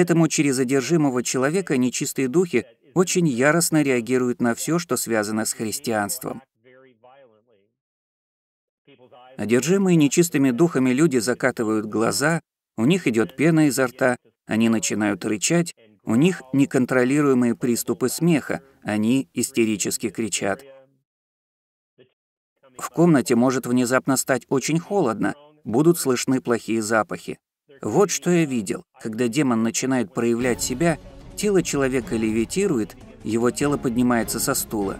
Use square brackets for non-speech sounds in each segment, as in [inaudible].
Поэтому через одержимого человека нечистые духи очень яростно реагируют на все, что связано с христианством. Одержимые нечистыми духами люди закатывают глаза, у них идет пена изо рта, они начинают рычать, у них неконтролируемые приступы смеха, они истерически кричат. В комнате может внезапно стать очень холодно, будут слышны плохие запахи. Вот что я видел. Когда демон начинает проявлять себя, тело человека левитирует, его тело поднимается со стула.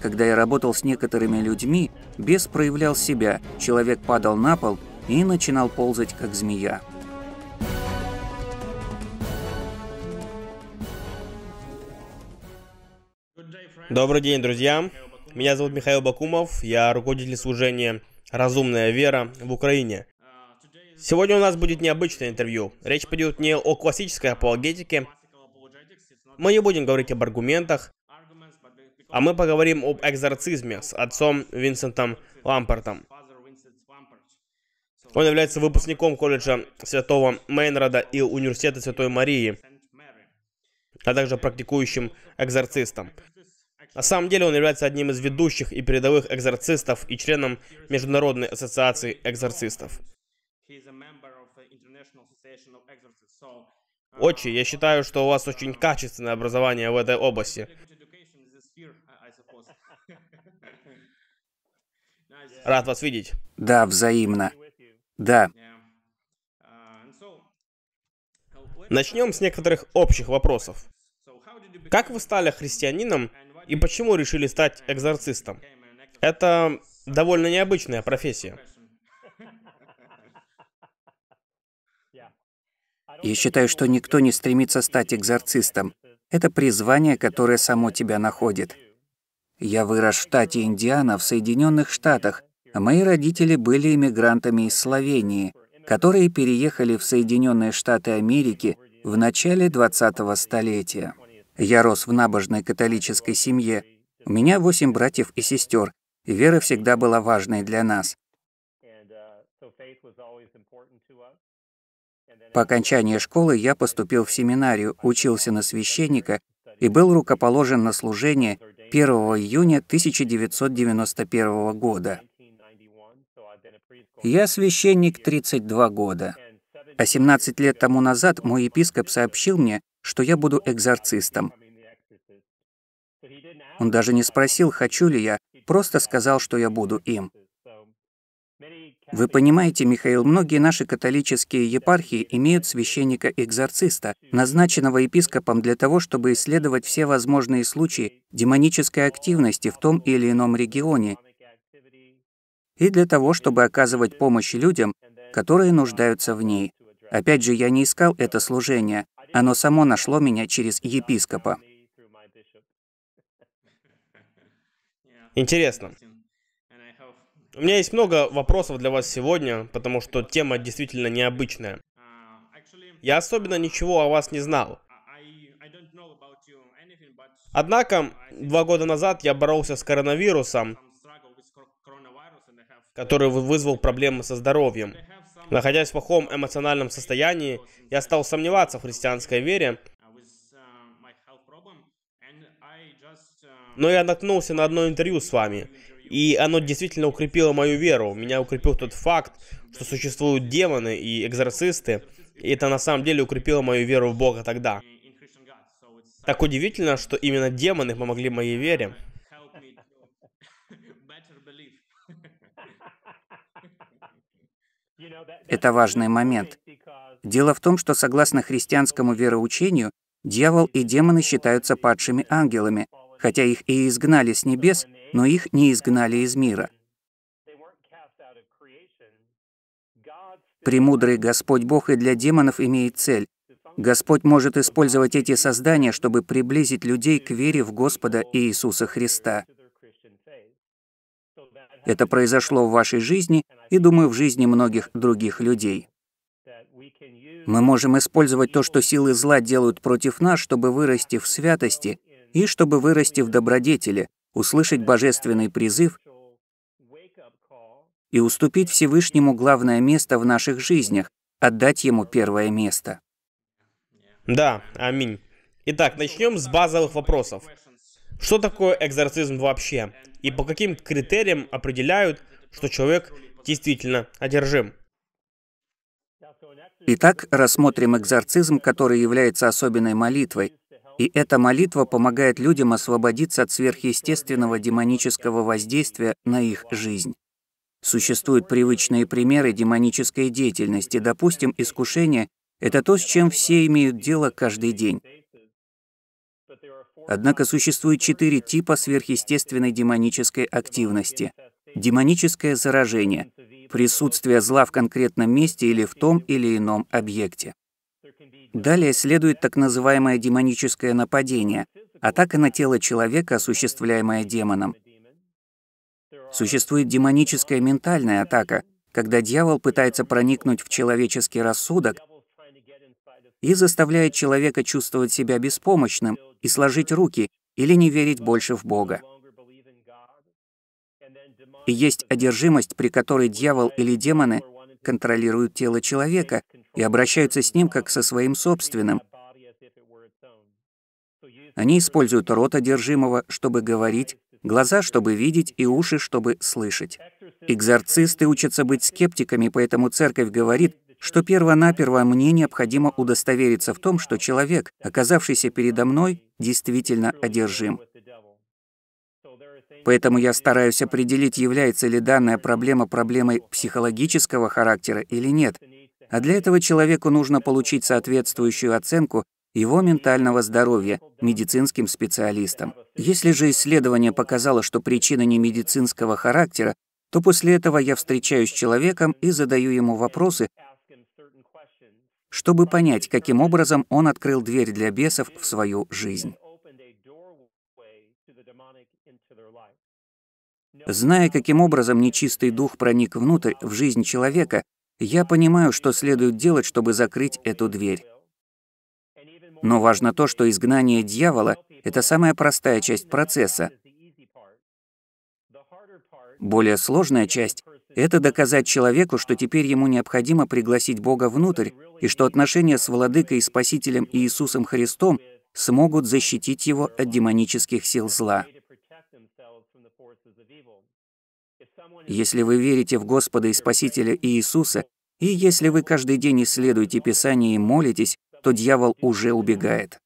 Когда я работал с некоторыми людьми, бес проявлял себя, человек падал на пол и начинал ползать, как змея. Добрый день, друзья. Меня зовут Михаил Бакумов, я руководитель служения «Разумная вера» в Украине. Сегодня у нас будет необычное интервью. Речь пойдет не о классической апологетике. Мы не будем говорить об аргументах, а мы поговорим об экзорцизме с отцом Винсентом Лампортом. Он является выпускником колледжа Святого Мейнрода и Университета Святой Марии, а также практикующим экзорцистом. На самом деле он является одним из ведущих и передовых экзорцистов и членом Международной ассоциации экзорцистов. Отче, я считаю, что у вас очень качественное образование в этой области. [laughs] Рад вас видеть. Да, взаимно. Да. Начнем с некоторых общих вопросов. Как вы стали христианином и почему решили стать экзорцистом? Это довольно необычная профессия. Я считаю, что никто не стремится стать экзорцистом. Это призвание, которое само тебя находит. Я вырос в штате Индиана в Соединенных Штатах, мои родители были иммигрантами из Словении, которые переехали в Соединенные Штаты Америки в начале 20-го столетия. Я рос в набожной католической семье. У меня восемь братьев и сестер, вера всегда была важной для нас. По окончании школы я поступил в семинарию, учился на священника и был рукоположен на служение 1 июня 1991 года. Я священник 32 года. А 17 лет тому назад мой епископ сообщил мне, что я буду экзорцистом. Он даже не спросил, хочу ли я, просто сказал, что я буду им. Вы понимаете, Михаил, многие наши католические епархии имеют священника-экзорциста, назначенного епископом для того, чтобы исследовать все возможные случаи демонической активности в том или ином регионе, и для того, чтобы оказывать помощь людям, которые нуждаются в ней. Опять же, я не искал это служение, оно само нашло меня через епископа. Интересно. У меня есть много вопросов для вас сегодня, потому что тема действительно необычная. Я особенно ничего о вас не знал. Однако, два года назад я боролся с коронавирусом, который вызвал проблемы со здоровьем. Находясь в плохом эмоциональном состоянии, я стал сомневаться в христианской вере, но я наткнулся на одно интервью с вами, и оно действительно укрепило мою веру. Меня укрепил тот факт, что существуют демоны и экзорцисты. И это на самом деле укрепило мою веру в Бога тогда. Так удивительно, что именно демоны помогли моей вере. Это важный момент. Дело в том, что согласно христианскому вероучению, дьявол и демоны считаются падшими ангелами, хотя их и изгнали с небес, но их не изгнали из мира. Премудрый Господь Бог и для демонов имеет цель. Господь может использовать эти создания, чтобы приблизить людей к вере в Господа Иисуса Христа. Это произошло в вашей жизни и, думаю, в жизни многих других людей. Мы можем использовать то, что силы зла делают против нас, чтобы вырасти в святости и чтобы вырасти в добродетели, услышать божественный призыв и уступить Всевышнему главное место в наших жизнях, отдать ему первое место. Да, аминь. Итак, начнем с базовых вопросов. Что такое экзорцизм вообще? И по каким критериям определяют, что человек действительно одержим? Итак, рассмотрим экзорцизм, который является особенной молитвой. И эта молитва помогает людям освободиться от сверхъестественного демонического воздействия на их жизнь. Существуют привычные примеры демонической деятельности. Допустим, искушение — это то, с чем все имеют дело каждый день. Однако существует четыре типа сверхъестественной демонической активности. Демоническое заражение — присутствие зла в конкретном месте или в том или ином объекте. Далее следует так называемое демоническое нападение — атака на тело человека, осуществляемая демоном. Существует демоническая ментальная атака, когда дьявол пытается проникнуть в человеческий рассудок и заставляет человека чувствовать себя беспомощным и сложить руки или не верить больше в Бога. И есть одержимость, при которой дьявол или демоны контролируют тело человека и обращаются с ним как со своим собственным. Они используют рот одержимого, чтобы говорить, глаза, чтобы видеть, и уши, чтобы слышать. Экзорцисты учатся быть скептиками, поэтому церковь говорит, что перво-наперво мне необходимо удостовериться в том, что человек, оказавшийся передо мной, действительно одержим. Поэтому я стараюсь определить, является ли данная проблема проблемой психологического характера или нет. А для этого человеку нужно получить соответствующую оценку его ментального здоровья медицинским специалистам. Если же исследование показало, что причина не медицинского характера, то после этого я встречаюсь с человеком и задаю ему вопросы, чтобы понять, каким образом он открыл дверь для бесов в свою жизнь. Зная, каким образом нечистый дух проник внутрь в жизнь человека, я понимаю, что следует делать, чтобы закрыть эту дверь. Но важно то, что изгнание дьявола — это самая простая часть процесса. Более сложная часть — это доказать человеку, что теперь ему необходимо пригласить Бога внутрь, и что отношения с Владыкой и Спасителем Иисусом Христом смогут защитить его от демонических сил зла. Если вы верите в Господа и Спасителя Иисуса, и если вы каждый день исследуете Писание и молитесь, то дьявол уже убегает.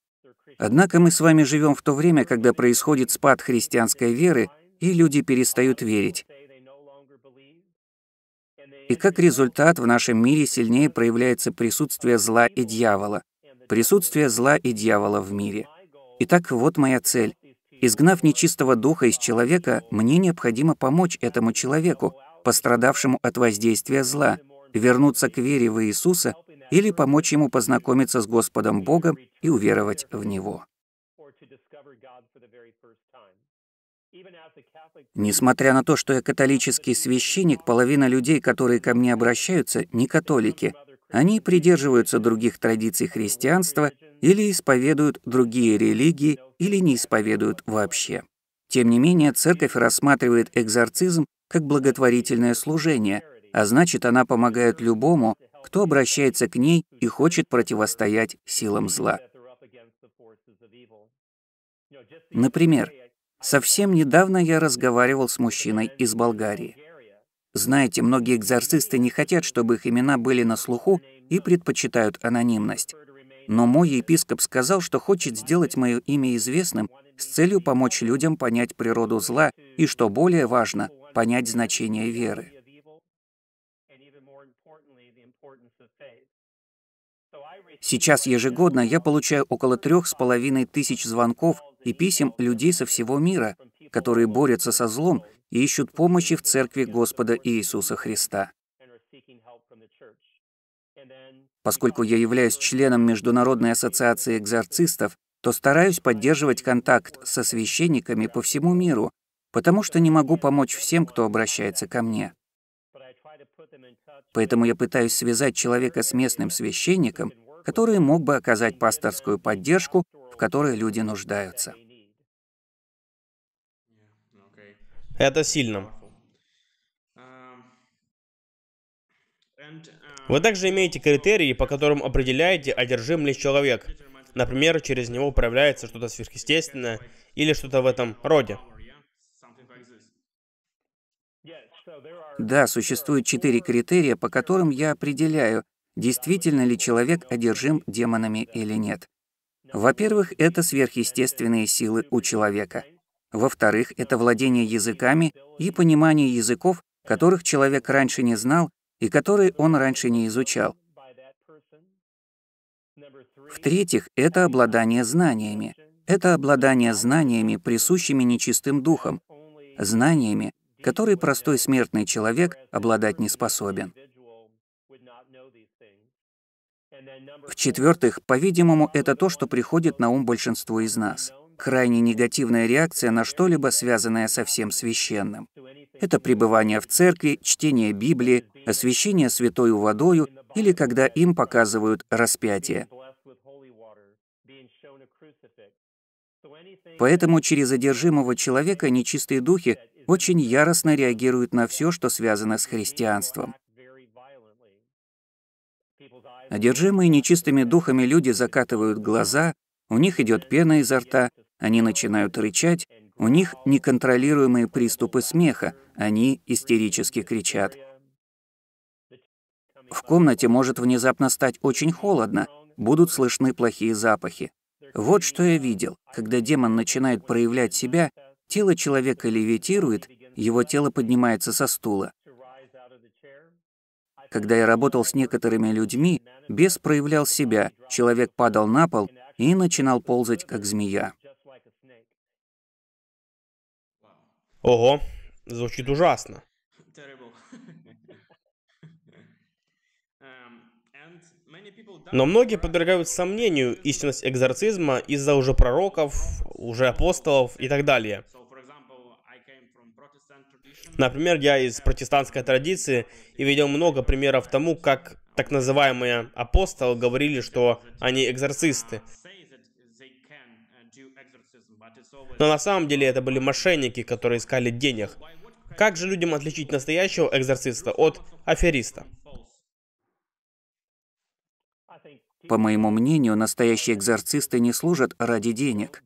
Однако мы с вами живем в то время, когда происходит спад христианской веры, и люди перестают верить. И как результат в нашем мире сильнее проявляется присутствие зла и дьявола. Присутствие зла и дьявола в мире. Итак, вот моя цель. Изгнав нечистого духа из человека, мне необходимо помочь этому человеку, пострадавшему от воздействия зла, вернуться к вере в Иисуса или помочь ему познакомиться с Господом Богом и уверовать в Него. Несмотря на то, что я католический священник, половина людей, которые ко мне обращаются, не католики. Они придерживаются других традиций христианства или исповедуют другие религии, или не исповедуют вообще. Тем не менее, церковь рассматривает экзорцизм как благотворительное служение, а значит, она помогает любому, кто обращается к ней и хочет противостоять силам зла. Например, совсем недавно я разговаривал с мужчиной из Болгарии. Знаете, многие экзорцисты не хотят, чтобы их имена были на слуху и предпочитают анонимность. Но мой епископ сказал, что хочет сделать мое имя известным с целью помочь людям понять природу зла и, что более важно, понять значение веры. Сейчас ежегодно я получаю около трех с половиной тысяч звонков и писем людей со всего мира, которые борются со злом и ищут помощи в Церкви Господа Иисуса Христа. Поскольку я являюсь членом Международной ассоциации экзорцистов, то стараюсь поддерживать контакт со священниками по всему миру, потому что не могу помочь всем, кто обращается ко мне. Поэтому я пытаюсь связать человека с местным священником, который мог бы оказать пасторскую поддержку, в которой люди нуждаются. Это сильно. Вы также имеете критерии, по которым определяете, одержим ли человек. Например, через него проявляется что-то сверхъестественное или что-то в этом роде. Да, существует четыре критерия, по которым я определяю, действительно ли человек одержим демонами или нет. Во-первых, это сверхъестественные силы у человека. Во-вторых, это владение языками и понимание языков, которых человек раньше не знал и которые он раньше не изучал. В-третьих, это обладание знаниями. Это обладание знаниями, присущими нечистым духом, знаниями, которые простой смертный человек обладать не способен. В-четвертых, по-видимому, это то, что приходит на ум большинству из нас. Крайне негативная реакция на что-либо, связанное со всем священным. Это пребывание в церкви, чтение Библии, освящение святою водою или когда им показывают распятие. Поэтому через одержимого человека нечистые духи очень яростно реагируют на все, что связано с христианством. Одержимые нечистыми духами люди закатывают глаза, у них идет пена изо рта, они начинают рычать, у них неконтролируемые приступы смеха, они истерически кричат. В комнате может внезапно стать очень холодно, будут слышны плохие запахи. Вот что я видел. Когда демон начинает проявлять себя, тело человека левитирует, его тело поднимается со стула. Когда я работал с некоторыми людьми, бес проявлял себя, человек падал на пол и начинал ползать, как змея. Ого, звучит ужасно. [laughs] Но многие подвергают сомнению истинность экзорцизма из-за уже пророков, уже апостолов и так далее. Например, я из протестантской традиции и видел много примеров тому, как так называемые апостолы говорили, что они экзорцисты. Но на самом деле это были мошенники, которые искали денег. Как же людям отличить настоящего экзорциста от афериста? По моему мнению, настоящие экзорцисты не служат ради денег.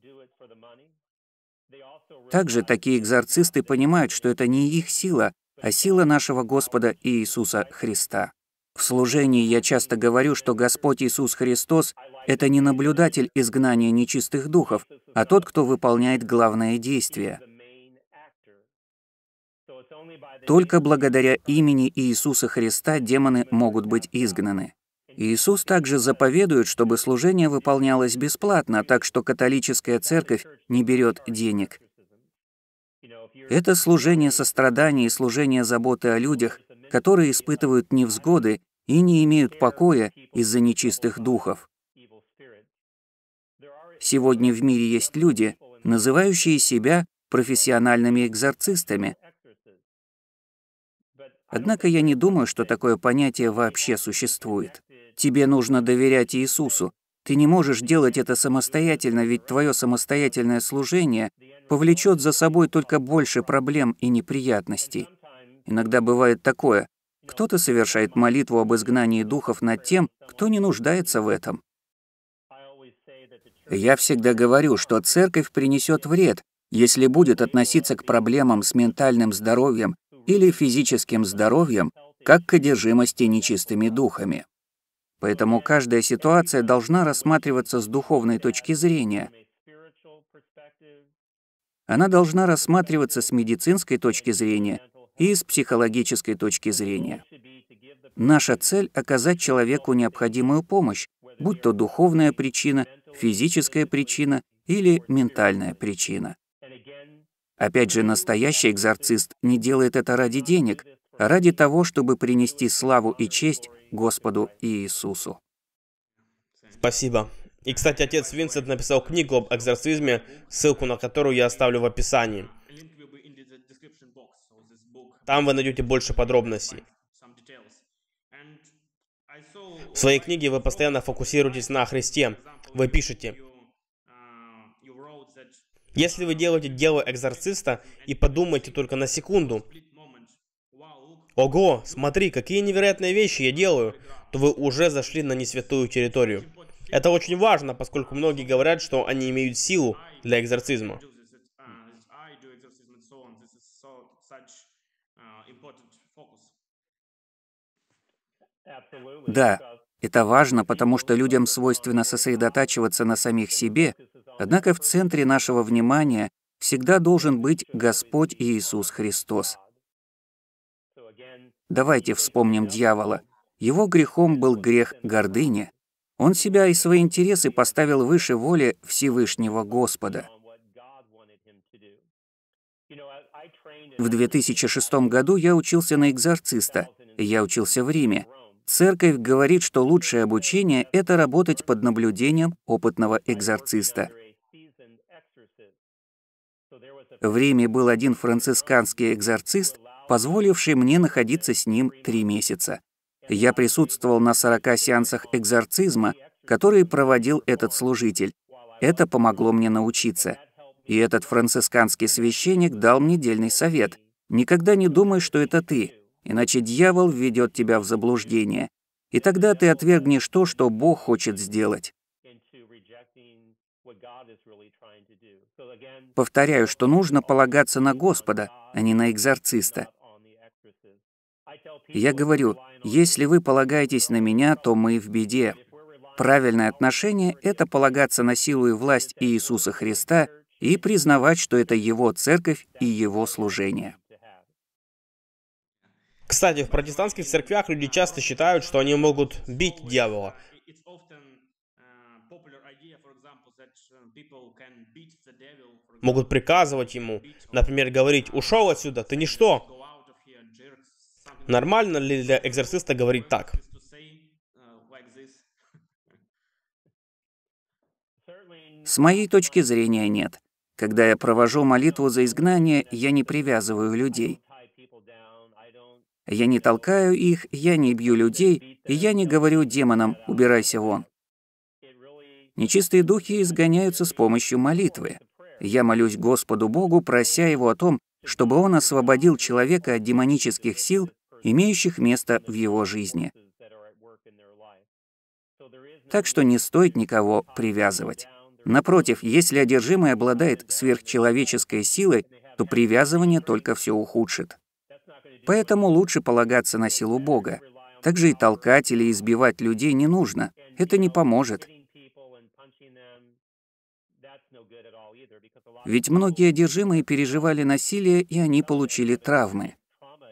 Также такие экзорцисты понимают, что это не их сила, а сила нашего Господа Иисуса Христа. В служении я часто говорю, что Господь Иисус Христос — это не наблюдатель изгнания нечистых духов, а тот, кто выполняет главное действие. Только благодаря имени Иисуса Христа демоны могут быть изгнаны. Иисус также заповедует, чтобы служение выполнялось бесплатно, так что католическая церковь не берет денег. Это служение сострадания и служение заботы о людях, которые испытывают невзгоды и не имеют покоя из-за нечистых духов. Сегодня в мире есть люди, называющие себя профессиональными экзорцистами. Однако я не думаю, что такое понятие вообще существует. Тебе нужно доверять Иисусу. Ты не можешь делать это самостоятельно, ведь твое самостоятельное служение повлечет за собой только больше проблем и неприятностей. Иногда бывает такое. Кто-то совершает молитву об изгнании духов над тем, кто не нуждается в этом. Я всегда говорю, что церковь принесет вред, если будет относиться к проблемам с ментальным здоровьем или физическим здоровьем, как к одержимости нечистыми духами. Поэтому каждая ситуация должна рассматриваться с духовной точки зрения. Она должна рассматриваться с медицинской точки зрения и с психологической точки зрения. Наша цель — оказать человеку необходимую помощь, будь то духовная причина, физическая причина или ментальная причина. Опять же, настоящий экзорцист не делает это ради денег, а ради того, чтобы принести славу и честь Господу Иисусу. Спасибо. И, кстати, отец Винсент написал книгу об экзорцизме, ссылку на которую я оставлю в описании. Там вы найдете больше подробностей. В своей книге вы постоянно фокусируетесь на Христе. Вы пишете, если вы делаете дело экзорциста и подумайте только на секунду, «Ого, смотри, какие невероятные вещи я делаю», то вы уже зашли на несвятую территорию. Это очень важно, поскольку многие говорят, что они имеют силу для экзорцизма. Да, это важно, потому что людям свойственно сосредотачиваться на самих себе, однако в центре нашего внимания всегда должен быть Господь Иисус Христос. Давайте вспомним дьявола. Его грехом был грех гордыни. Он себя и свои интересы поставил выше воли Всевышнего Господа. В 2006 году я учился на экзорциста. Я учился в Риме. Церковь говорит, что лучшее обучение — это работать под наблюдением опытного экзорциста. В Риме был один францисканский экзорцист, позволивший мне находиться с ним три месяца. Я присутствовал на 40 сеансах экзорцизма, которые проводил этот служитель. Это помогло мне научиться. И этот францисканский священник дал мне дельный совет. Никогда не думай, что это ты иначе дьявол введет тебя в заблуждение, и тогда ты отвергнешь то, что Бог хочет сделать. Повторяю, что нужно полагаться на Господа, а не на экзорциста. Я говорю, если вы полагаетесь на меня, то мы в беде. Правильное отношение — это полагаться на силу и власть Иисуса Христа и признавать, что это Его церковь и Его служение. Кстати, в протестантских церквях люди часто считают, что они могут бить дьявола. Могут приказывать ему, например, говорить «ушел отсюда, ты ничто». Нормально ли для экзорциста говорить так? С моей точки зрения, нет. Когда я провожу молитву за изгнание, я не привязываю людей. Я не толкаю их, я не бью людей, и я не говорю демонам «убирайся вон». Нечистые духи изгоняются с помощью молитвы. Я молюсь Господу Богу, прося Его о том, чтобы Он освободил человека от демонических сил, имеющих место в его жизни. Так что не стоит никого привязывать. Напротив, если одержимый обладает сверхчеловеческой силой, то привязывание только все ухудшит. Поэтому лучше полагаться на силу Бога. Также и толкать или избивать людей не нужно. Это не поможет. Ведь многие одержимые переживали насилие, и они получили травмы.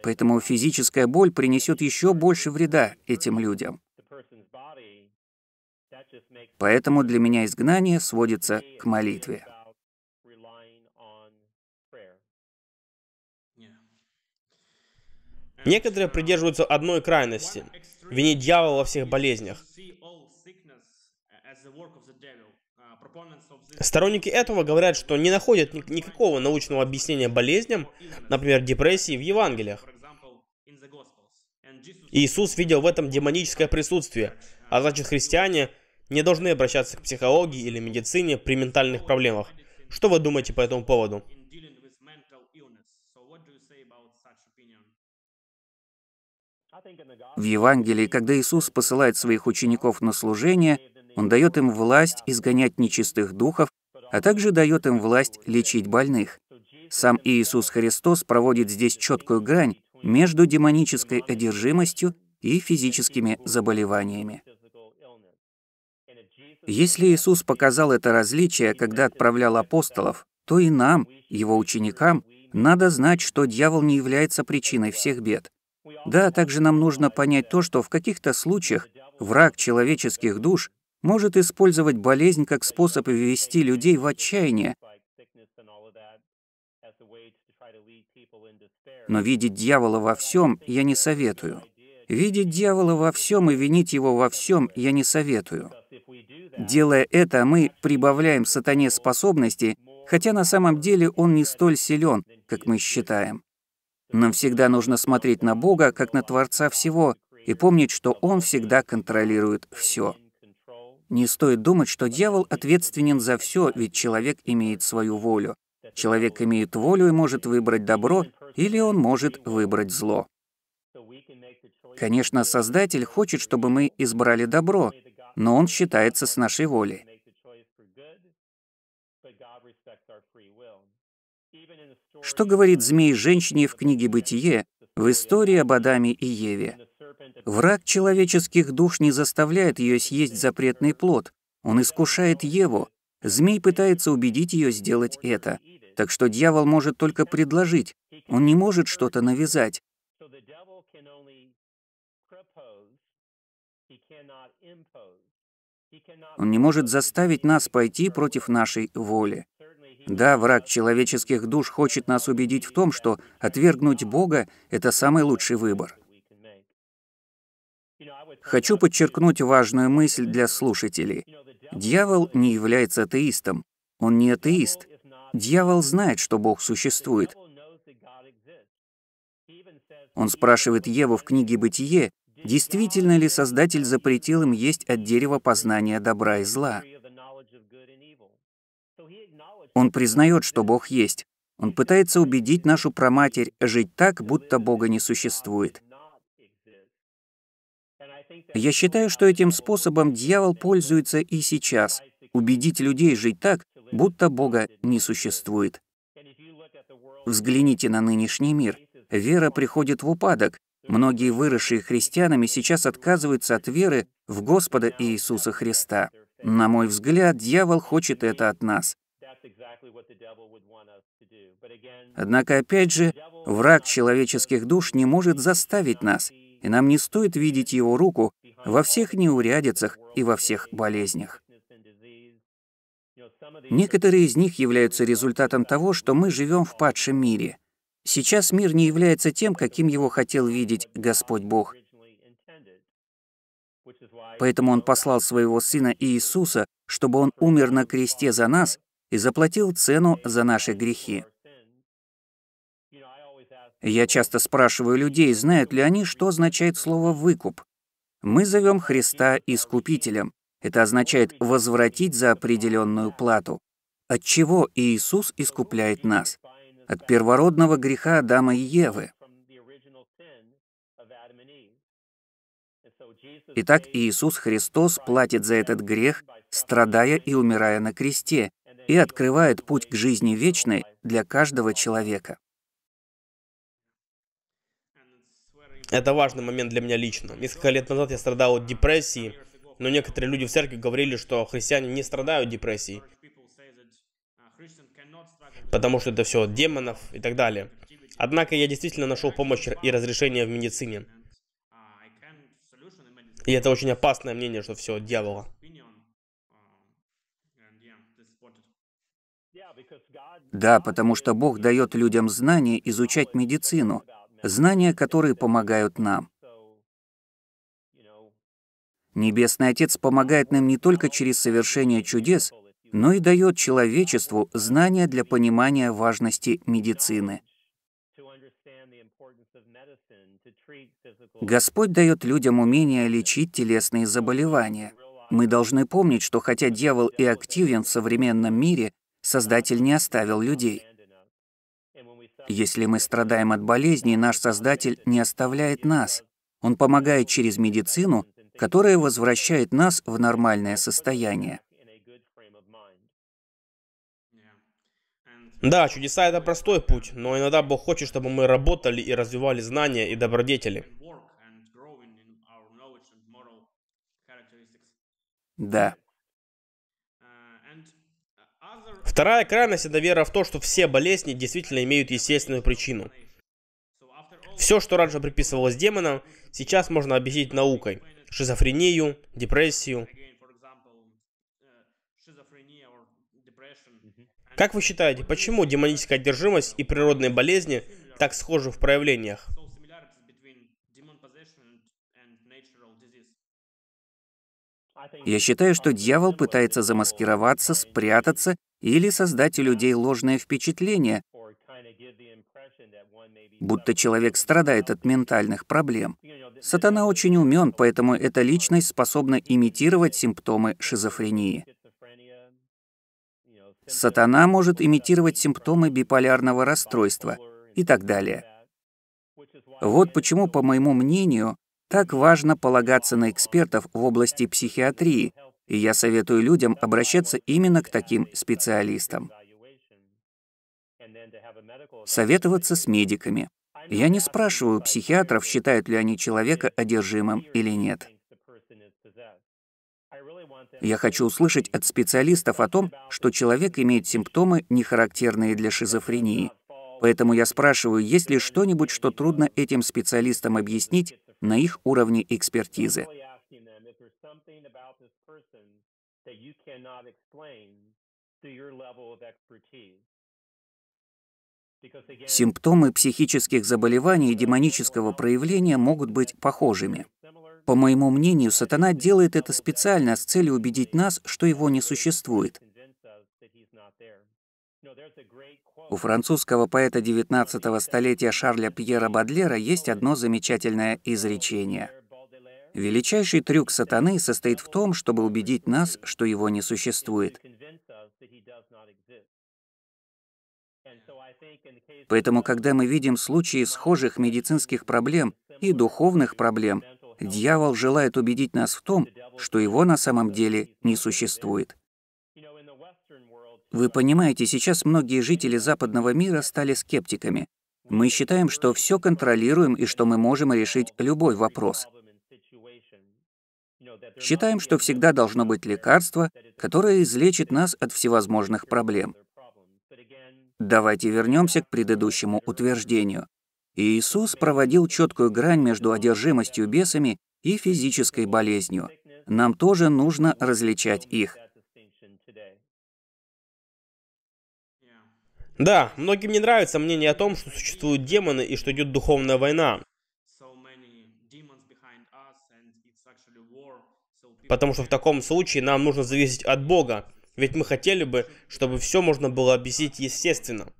Поэтому физическая боль принесет еще больше вреда этим людям. Поэтому для меня изгнание сводится к молитве. Некоторые придерживаются одной крайности – винить дьявола во всех болезнях. Сторонники этого говорят, что не находят никакого научного объяснения болезням, например, депрессии, в Евангелиях. Иисус видел в этом демоническое присутствие, а значит христиане не должны обращаться к психологии или медицине при ментальных проблемах. Что вы думаете по этому поводу? В Евангелии, когда Иисус посылает своих учеников на служение, Он дает им власть изгонять нечистых духов, а также дает им власть лечить больных. Сам Иисус Христос проводит здесь четкую грань между демонической одержимостью и физическими заболеваниями. Если Иисус показал это различие, когда отправлял апостолов, то и нам, его ученикам, надо знать, что дьявол не является причиной всех бед. Да, также нам нужно понять то, что в каких-то случаях враг человеческих душ может использовать болезнь как способ ввести людей в отчаяние. Но видеть дьявола во всем я не советую. Видеть дьявола во всем и винить его во всем я не советую. Делая это, мы прибавляем сатане способности, хотя на самом деле он не столь силен, как мы считаем. Нам всегда нужно смотреть на Бога как на Творца всего и помнить, что Он всегда контролирует все. Не стоит думать, что дьявол ответственен за все, ведь человек имеет свою волю. Человек имеет волю и может выбрать добро, или он может выбрать зло. Конечно, Создатель хочет, чтобы мы избрали добро, но Он считается с нашей волей. Что говорит змей женщине в книге «Бытие» в истории об Адаме и Еве? Враг человеческих душ не заставляет ее съесть запретный плод. Он искушает Еву. Змей пытается убедить ее сделать это. Так что дьявол может только предложить. Он не может что-то навязать. Он не может заставить нас пойти против нашей воли. Да, враг человеческих душ хочет нас убедить в том, что отвергнуть Бога — это самый лучший выбор. Хочу подчеркнуть важную мысль для слушателей. Дьявол не является атеистом. Он не атеист. Дьявол знает, что Бог существует. Он спрашивает Еву в книге «Бытие», действительно ли Создатель запретил им есть от дерева познания добра и зла. Он признает, что Бог есть. Он пытается убедить нашу проматерь жить так, будто Бога не существует. Я считаю, что этим способом дьявол пользуется и сейчас — убедить людей жить так, будто Бога не существует. Взгляните на нынешний мир. Вера приходит в упадок. Многие выросшие христианами сейчас отказываются от веры в Господа Иисуса Христа. На мой взгляд, дьявол хочет это от нас. Однако, опять же, враг человеческих душ не может заставить нас, и нам не стоит видеть его руку во всех неурядицах и во всех болезнях. Некоторые из них являются результатом того, что мы живем в падшем мире. Сейчас мир не является тем, каким его хотел видеть Господь Бог. Поэтому Он послал Своего Сына Иисуса, чтобы Он умер на кресте за нас и заплатил цену за наши грехи. Я часто спрашиваю людей, знают ли они, что означает слово «выкуп». Мы зовем Христа Искупителем. Это означает «возвратить за определенную плату». От чего Иисус искупляет нас? От первородного греха Адама и Евы. Итак, Иисус Христос платит за этот грех, страдая и умирая на кресте, и открывает путь к жизни вечной для каждого человека. Это важный момент для меня лично. Несколько лет назад я страдал от депрессии, но некоторые люди в церкви говорили, что христиане не страдают депрессией, потому что это все от демонов и так далее. Однако я действительно нашел помощь и разрешение в медицине. И это очень опасное мнение, что все от дьявола. Да, потому что Бог дает людям знания изучать медицину, знания, которые помогают нам. Небесный Отец помогает нам не только через совершение чудес, но и дает человечеству знания для понимания важности медицины. Господь дает людям умение лечить телесные заболевания. Мы должны помнить, что хотя дьявол и активен в современном мире, Создатель не оставил людей. Если мы страдаем от болезней, наш Создатель не оставляет нас. Он помогает через медицину, которая возвращает нас в нормальное состояние. Да, чудеса — это простой путь, но иногда Бог хочет, чтобы мы работали и развивали знания и добродетели. Да. Вторая крайность – это вера в то, что все болезни действительно имеют естественную причину. Все, что раньше приписывалось демонам, сейчас можно объяснить наукой. Шизофрению, депрессию. Как вы считаете, почему демоническая одержимость и природные болезни так схожи в проявлениях? Я считаю, что дьявол пытается замаскироваться, спрятаться или создать у людей ложное впечатление, будто человек страдает от ментальных проблем. Сатана очень умен, поэтому эта личность способна имитировать симптомы шизофрении. Сатана может имитировать симптомы биполярного расстройства и так далее. Вот почему, по моему мнению, так важно полагаться на экспертов в области психиатрии, и я советую людям обращаться именно к таким специалистам. Советоваться с медиками. Я не спрашиваю психиатров, считают ли они человека одержимым или нет. Я хочу услышать от специалистов о том, что человек имеет симптомы, не характерные для шизофрении. Поэтому я спрашиваю, есть ли что-нибудь, что трудно этим специалистам объяснить на их уровне экспертизы. Симптомы психических заболеваний и демонического проявления могут быть похожими. По моему мнению, сатана делает это специально с целью убедить нас, что его не существует. У французского поэта XIX столетия Шарля Пьера Бадлера есть одно замечательное изречение. Величайший трюк сатаны состоит в том, чтобы убедить нас, что его не существует. Поэтому, когда мы видим случаи схожих медицинских проблем и духовных проблем, дьявол желает убедить нас в том, что его на самом деле не существует. Вы понимаете, сейчас многие жители западного мира стали скептиками. Мы считаем, что все контролируем и что мы можем решить любой вопрос. Считаем, что всегда должно быть лекарство, которое излечит нас от всевозможных проблем. Давайте вернемся к предыдущему утверждению. Иисус проводил четкую грань между одержимостью бесами и физической болезнью. Нам тоже нужно различать их. Да, многим не нравится мнение о том, что существуют демоны и что идет духовная война. Потому что в таком случае нам нужно зависеть от Бога, ведь мы хотели бы, чтобы все можно было объяснить естественно.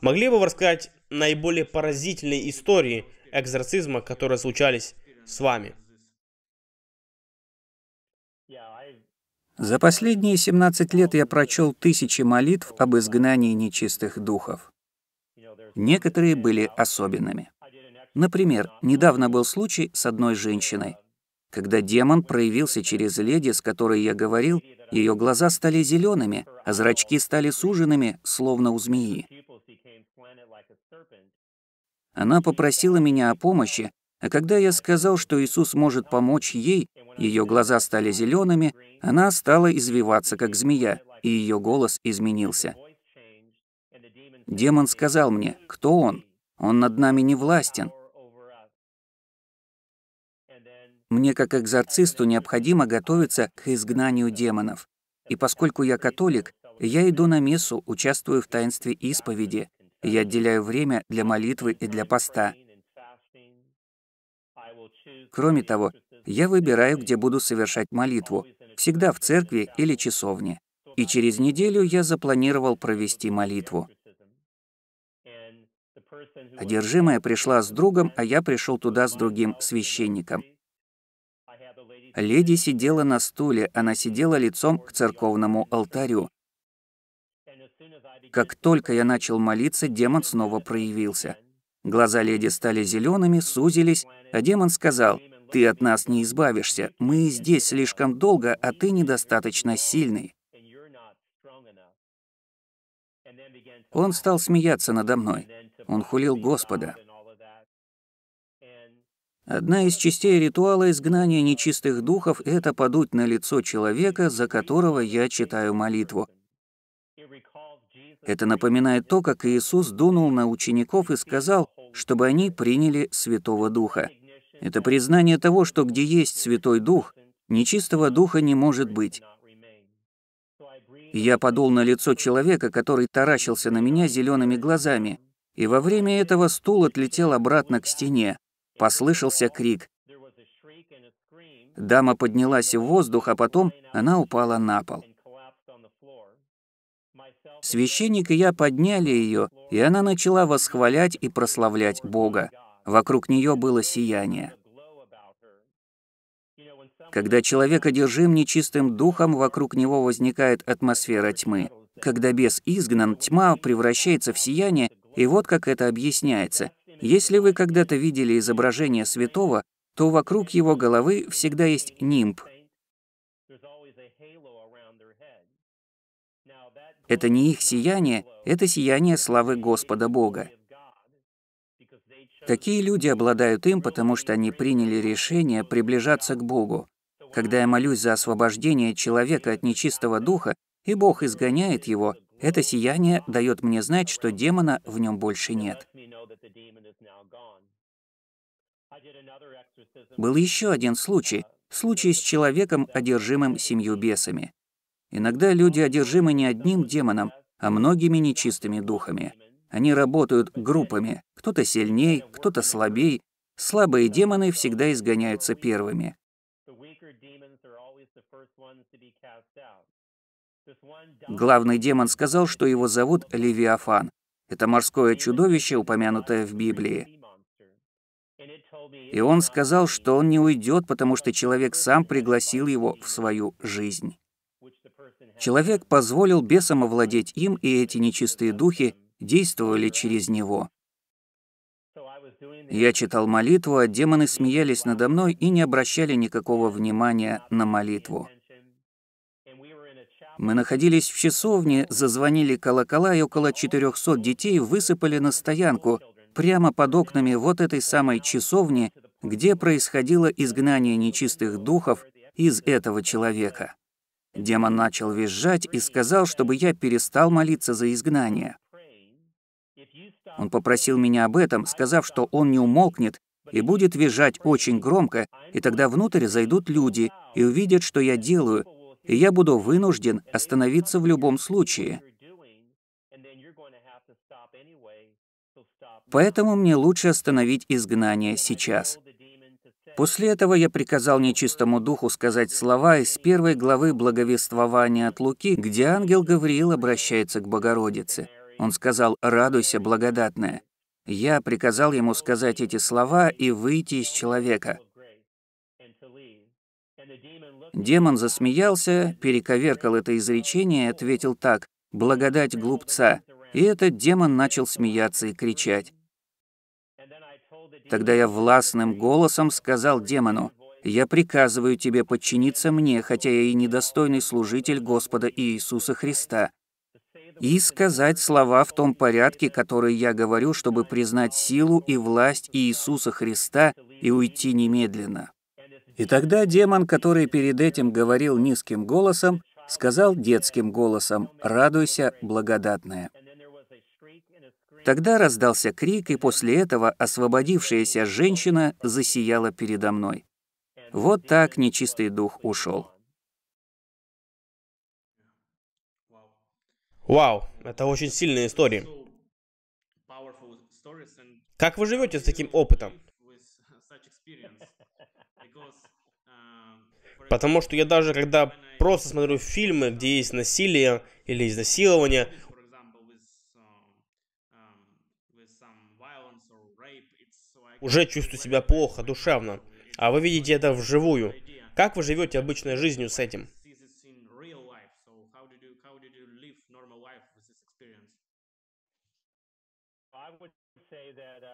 Могли бы вы рассказать наиболее поразительные истории экзорцизма, которые случались с вами? За последние 17 лет я прочел тысячи молитв об изгнании нечистых духов. Некоторые были особенными. Например, недавно был случай с одной женщиной. Когда демон проявился через леди, с которой я говорил, ее глаза стали зелеными, а зрачки стали суженными, словно у змеи. Она попросила меня о помощи, а когда я сказал, что Иисус может помочь ей, ее глаза стали зелеными, она стала извиваться, как змея, и ее голос изменился. Демон сказал мне, кто он? Он над нами не властен. Мне, как экзорцисту, необходимо готовиться к изгнанию демонов. И поскольку я католик, я иду на мессу, участвую в таинстве исповеди. Я отделяю время для молитвы и для поста. Кроме того, я выбираю, где буду совершать молитву, всегда в церкви или часовне. И через неделю я запланировал провести молитву. Одержимая пришла с другом, а я пришел туда с другим священником. Леди сидела на стуле, она сидела лицом к церковному алтарю. Как только я начал молиться, демон снова проявился. Глаза леди стали зелеными, сузились, а демон сказал, «Ты от нас не избавишься, мы здесь слишком долго, а ты недостаточно сильный». Он стал смеяться надо мной. Он хулил Господа. Одна из частей ритуала изгнания нечистых духов — это подуть на лицо человека, за которого я читаю молитву. Это напоминает то, как Иисус дунул на учеников и сказал, чтобы они приняли Святого Духа. Это признание того, что где есть Святой Дух, нечистого Духа не может быть. Я подул на лицо человека, который таращился на меня зелеными глазами, и во время этого стул отлетел обратно к стене. Послышался крик. Дама поднялась в воздух, а потом она упала на пол. Священник и я подняли ее, и она начала восхвалять и прославлять Бога. Вокруг нее было сияние. Когда человек одержим нечистым духом, вокруг него возникает атмосфера тьмы. Когда бес изгнан, тьма превращается в сияние, и вот как это объясняется. Если вы когда-то видели изображение святого, то вокруг его головы всегда есть нимб. Это не их сияние, это сияние славы Господа Бога. Такие люди обладают им, потому что они приняли решение приближаться к Богу. Когда я молюсь за освобождение человека от нечистого духа, и Бог изгоняет его, это сияние дает мне знать, что демона в нем больше нет. Был еще один случай. Случай с человеком, одержимым семью бесами. Иногда люди одержимы не одним демоном, а многими нечистыми духами. Они работают группами, кто-то сильней, кто-то слабей. Слабые демоны всегда изгоняются первыми. Главный демон сказал, что его зовут Левиафан. Это морское чудовище, упомянутое в Библии. И он сказал, что он не уйдет, потому что человек сам пригласил его в свою жизнь. Человек позволил бесам овладеть им, и эти нечистые духи действовали через него. Я читал молитву, а демоны смеялись надо мной и не обращали никакого внимания на молитву. Мы находились в часовне, зазвонили колокола, и около 400 детей высыпали на стоянку прямо под окнами вот этой самой часовни, где происходило изгнание нечистых духов из этого человека. Демон начал визжать и сказал, чтобы я перестал молиться за изгнание. Он попросил меня об этом, сказав, что он не умолкнет и будет визжать очень громко, и тогда внутрь зайдут люди и увидят, что я делаю, и я буду вынужден остановиться в любом случае. Поэтому мне лучше остановить изгнание сейчас. После этого я приказал нечистому духу сказать слова из первой главы благовествования от Луки, где ангел Гавриил обращается к Богородице. Он сказал «Радуйся, благодатная». Я приказал ему сказать эти слова и выйти из человека. Демон засмеялся, перековеркал это изречение и ответил так «Благодать глупца». И этот демон начал смеяться и кричать. Тогда я властным голосом сказал демону, «Я приказываю тебе подчиниться мне, хотя я и недостойный служитель Господа Иисуса Христа, и сказать слова в том порядке, который я говорю, чтобы признать силу и власть Иисуса Христа и уйти немедленно». И тогда демон, который перед этим говорил низким голосом, сказал детским голосом «Радуйся, благодатная». Тогда раздался крик, и после этого освободившаяся женщина засияла передо мной. Вот так нечистый дух ушел. Вау, это очень сильная история. Как вы живете с таким опытом? Потому что я даже когда просто смотрю фильмы, где есть насилие или изнасилование, уже чувствую себя плохо, душевно. А вы видите это вживую. Как вы живете обычной жизнью с этим?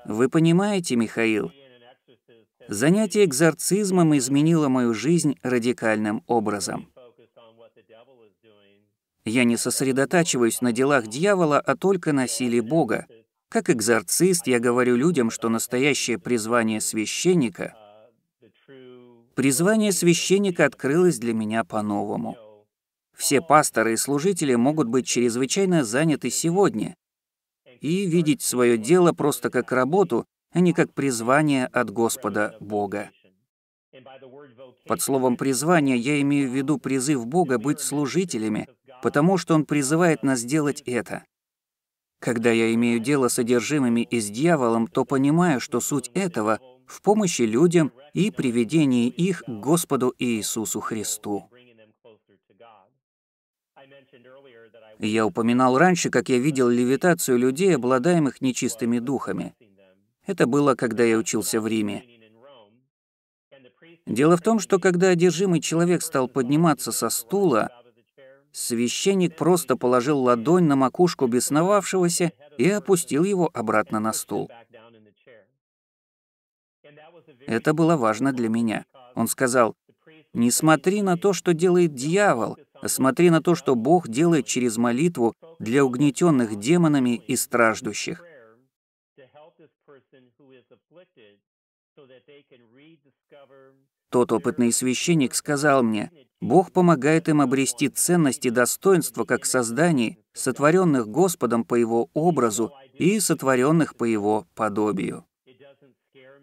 Вы понимаете, Михаил, занятие экзорцизмом изменило мою жизнь радикальным образом. Я не сосредотачиваюсь на делах дьявола, а только на силе Бога. Как экзорцист я говорю людям, что настоящее призвание священника Призвание священника открылось для меня по-новому. Все пасторы и служители могут быть чрезвычайно заняты сегодня и видеть свое дело просто как работу, а не как призвание от Господа Бога. Под словом «призвание» я имею в виду призыв Бога быть служителями, потому что Он призывает нас делать это. Когда я имею дело с одержимыми и с дьяволом, то понимаю, что суть этого в помощи людям и приведении их к Господу Иисусу Христу. Я упоминал раньше, как я видел левитацию людей, обладаемых нечистыми духами. Это было, когда я учился в Риме. Дело в том, что когда одержимый человек стал подниматься со стула, священник просто положил ладонь на макушку бесновавшегося и опустил его обратно на стул. Это было важно для меня. Он сказал, «Не смотри на то, что делает дьявол, смотри на то, что Бог делает через молитву для угнетенных демонами и страждущих». Тот опытный священник сказал мне, Бог помогает им обрести ценность и достоинство как созданий, сотворенных Господом по Его образу и сотворенных по Его подобию.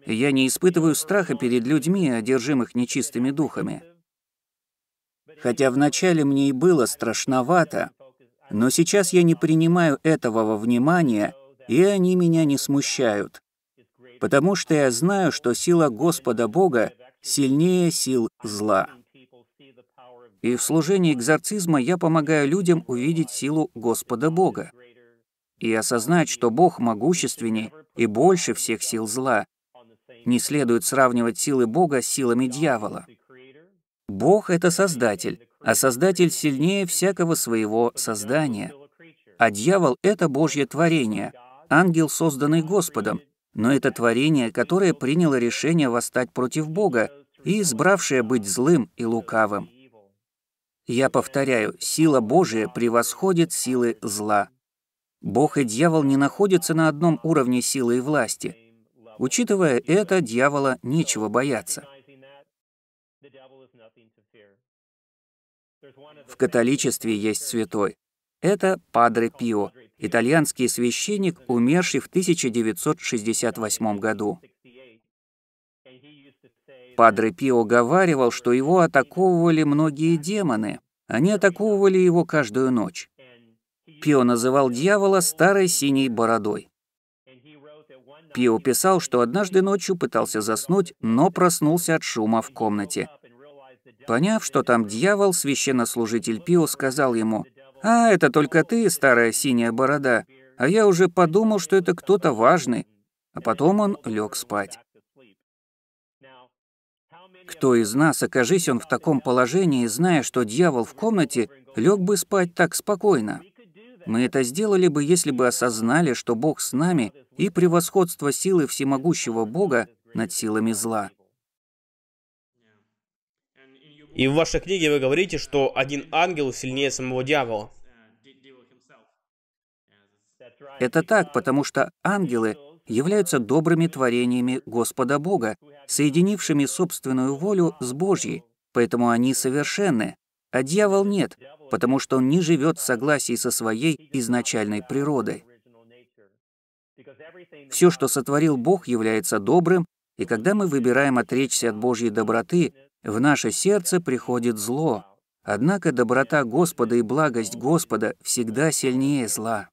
Я не испытываю страха перед людьми, одержимых нечистыми духами. Хотя вначале мне и было страшновато, но сейчас я не принимаю этого во внимание, и они меня не смущают. Потому что я знаю, что сила Господа Бога сильнее сил зла. И в служении экзорцизма я помогаю людям увидеть силу Господа Бога и осознать, что Бог могущественнее и больше всех сил зла, не следует сравнивать силы Бога с силами дьявола. Бог — это Создатель, а Создатель сильнее всякого своего создания. А дьявол — это Божье творение, ангел, созданный Господом, но это творение, которое приняло решение восстать против Бога и избравшее быть злым и лукавым. Я повторяю, сила Божия превосходит силы зла. Бог и дьявол не находятся на одном уровне силы и власти — Учитывая это, дьявола нечего бояться. В католичестве есть святой. Это Падре Пио, итальянский священник, умерший в 1968 году. Падре Пио говаривал, что его атаковывали многие демоны. Они атаковывали его каждую ночь. Пио называл дьявола старой синей бородой. Пио писал, что однажды ночью пытался заснуть, но проснулся от шума в комнате. Поняв, что там дьявол, священнослужитель Пио сказал ему, «А, это только ты, старая синяя борода, а я уже подумал, что это кто-то важный». А потом он лег спать. Кто из нас, окажись он в таком положении, зная, что дьявол в комнате, лег бы спать так спокойно? Мы это сделали бы, если бы осознали, что Бог с нами и превосходство силы всемогущего Бога над силами зла. И в вашей книге вы говорите, что один ангел сильнее самого дьявола. Это так, потому что ангелы являются добрыми творениями Господа Бога, соединившими собственную волю с Божьей, поэтому они совершенны, а дьявол нет, потому что он не живет в согласии со своей изначальной природой. Все, что сотворил Бог, является добрым, и когда мы выбираем отречься от Божьей доброты, в наше сердце приходит зло. Однако доброта Господа и благость Господа всегда сильнее зла.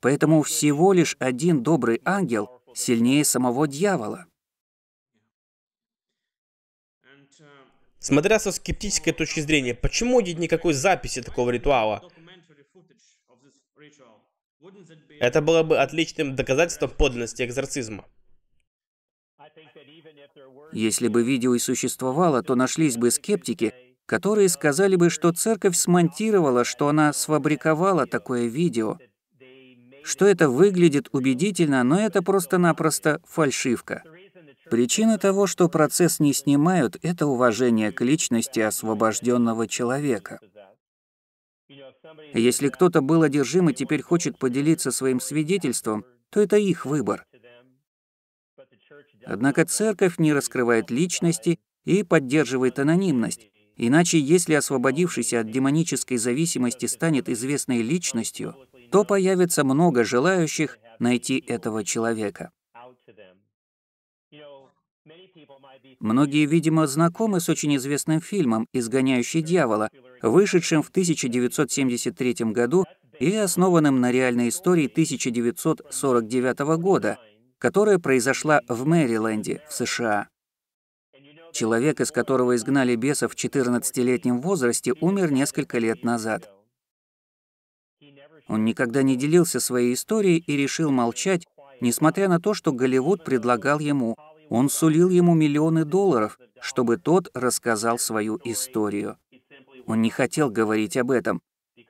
Поэтому всего лишь один добрый ангел сильнее самого дьявола. Смотря со скептической точки зрения, почему нет никакой записи такого ритуала? Это было бы отличным доказательством подлинности экзорцизма. Если бы видео и существовало, то нашлись бы скептики, которые сказали бы, что церковь смонтировала, что она сфабриковала такое видео, что это выглядит убедительно, но это просто-напросто фальшивка. Причина того, что процесс не снимают, это уважение к личности освобожденного человека. Если кто-то был одержим и теперь хочет поделиться своим свидетельством, то это их выбор. Однако церковь не раскрывает личности и поддерживает анонимность. Иначе, если освободившийся от демонической зависимости станет известной личностью, то появится много желающих найти этого человека. Многие, видимо, знакомы с очень известным фильмом «Изгоняющий дьявола», вышедшим в 1973 году и основанным на реальной истории 1949 года, которая произошла в Мэриленде, в США. Человек, из которого изгнали бесов в 14-летнем возрасте, умер несколько лет назад. Он никогда не делился своей историей и решил молчать, несмотря на то, что Голливуд предлагал ему Он сулил ему миллионы долларов, чтобы тот рассказал свою историю. Он не хотел говорить об этом.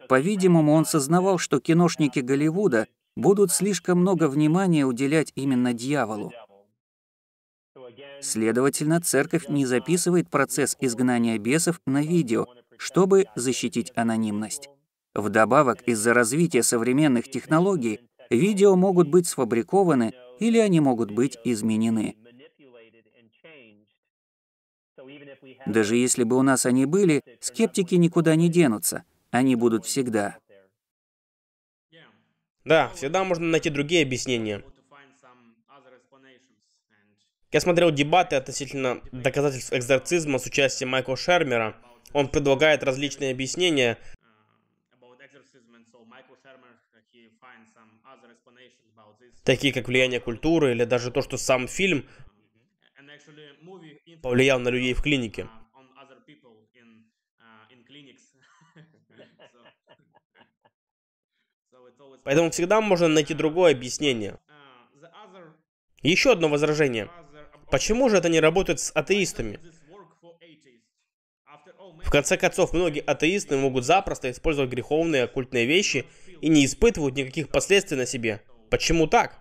По-видимому, он сознавал, что киношники Голливуда будут слишком много внимания уделять именно дьяволу. Следовательно, церковь не записывает процесс изгнания бесов на видео, чтобы защитить анонимность. Вдобавок, из-за развития современных технологий, видео могут быть сфабрикованы или они могут быть изменены. Даже если бы у нас они были, скептики никуда не денутся. Они будут всегда. Да, всегда можно найти другие объяснения. Я смотрел дебаты относительно доказательств экзорцизма с участием Майкла Шермера. Он предлагает различные объяснения. Такие как влияние культуры или даже то, что сам фильм повлиял на людей в клинике. Поэтому всегда можно найти другое объяснение. Еще одно возражение. Почему же это не работает с атеистами? В конце концов, многие атеисты могут запросто использовать греховные оккультные вещи и не испытывают никаких последствий на себе. Почему так?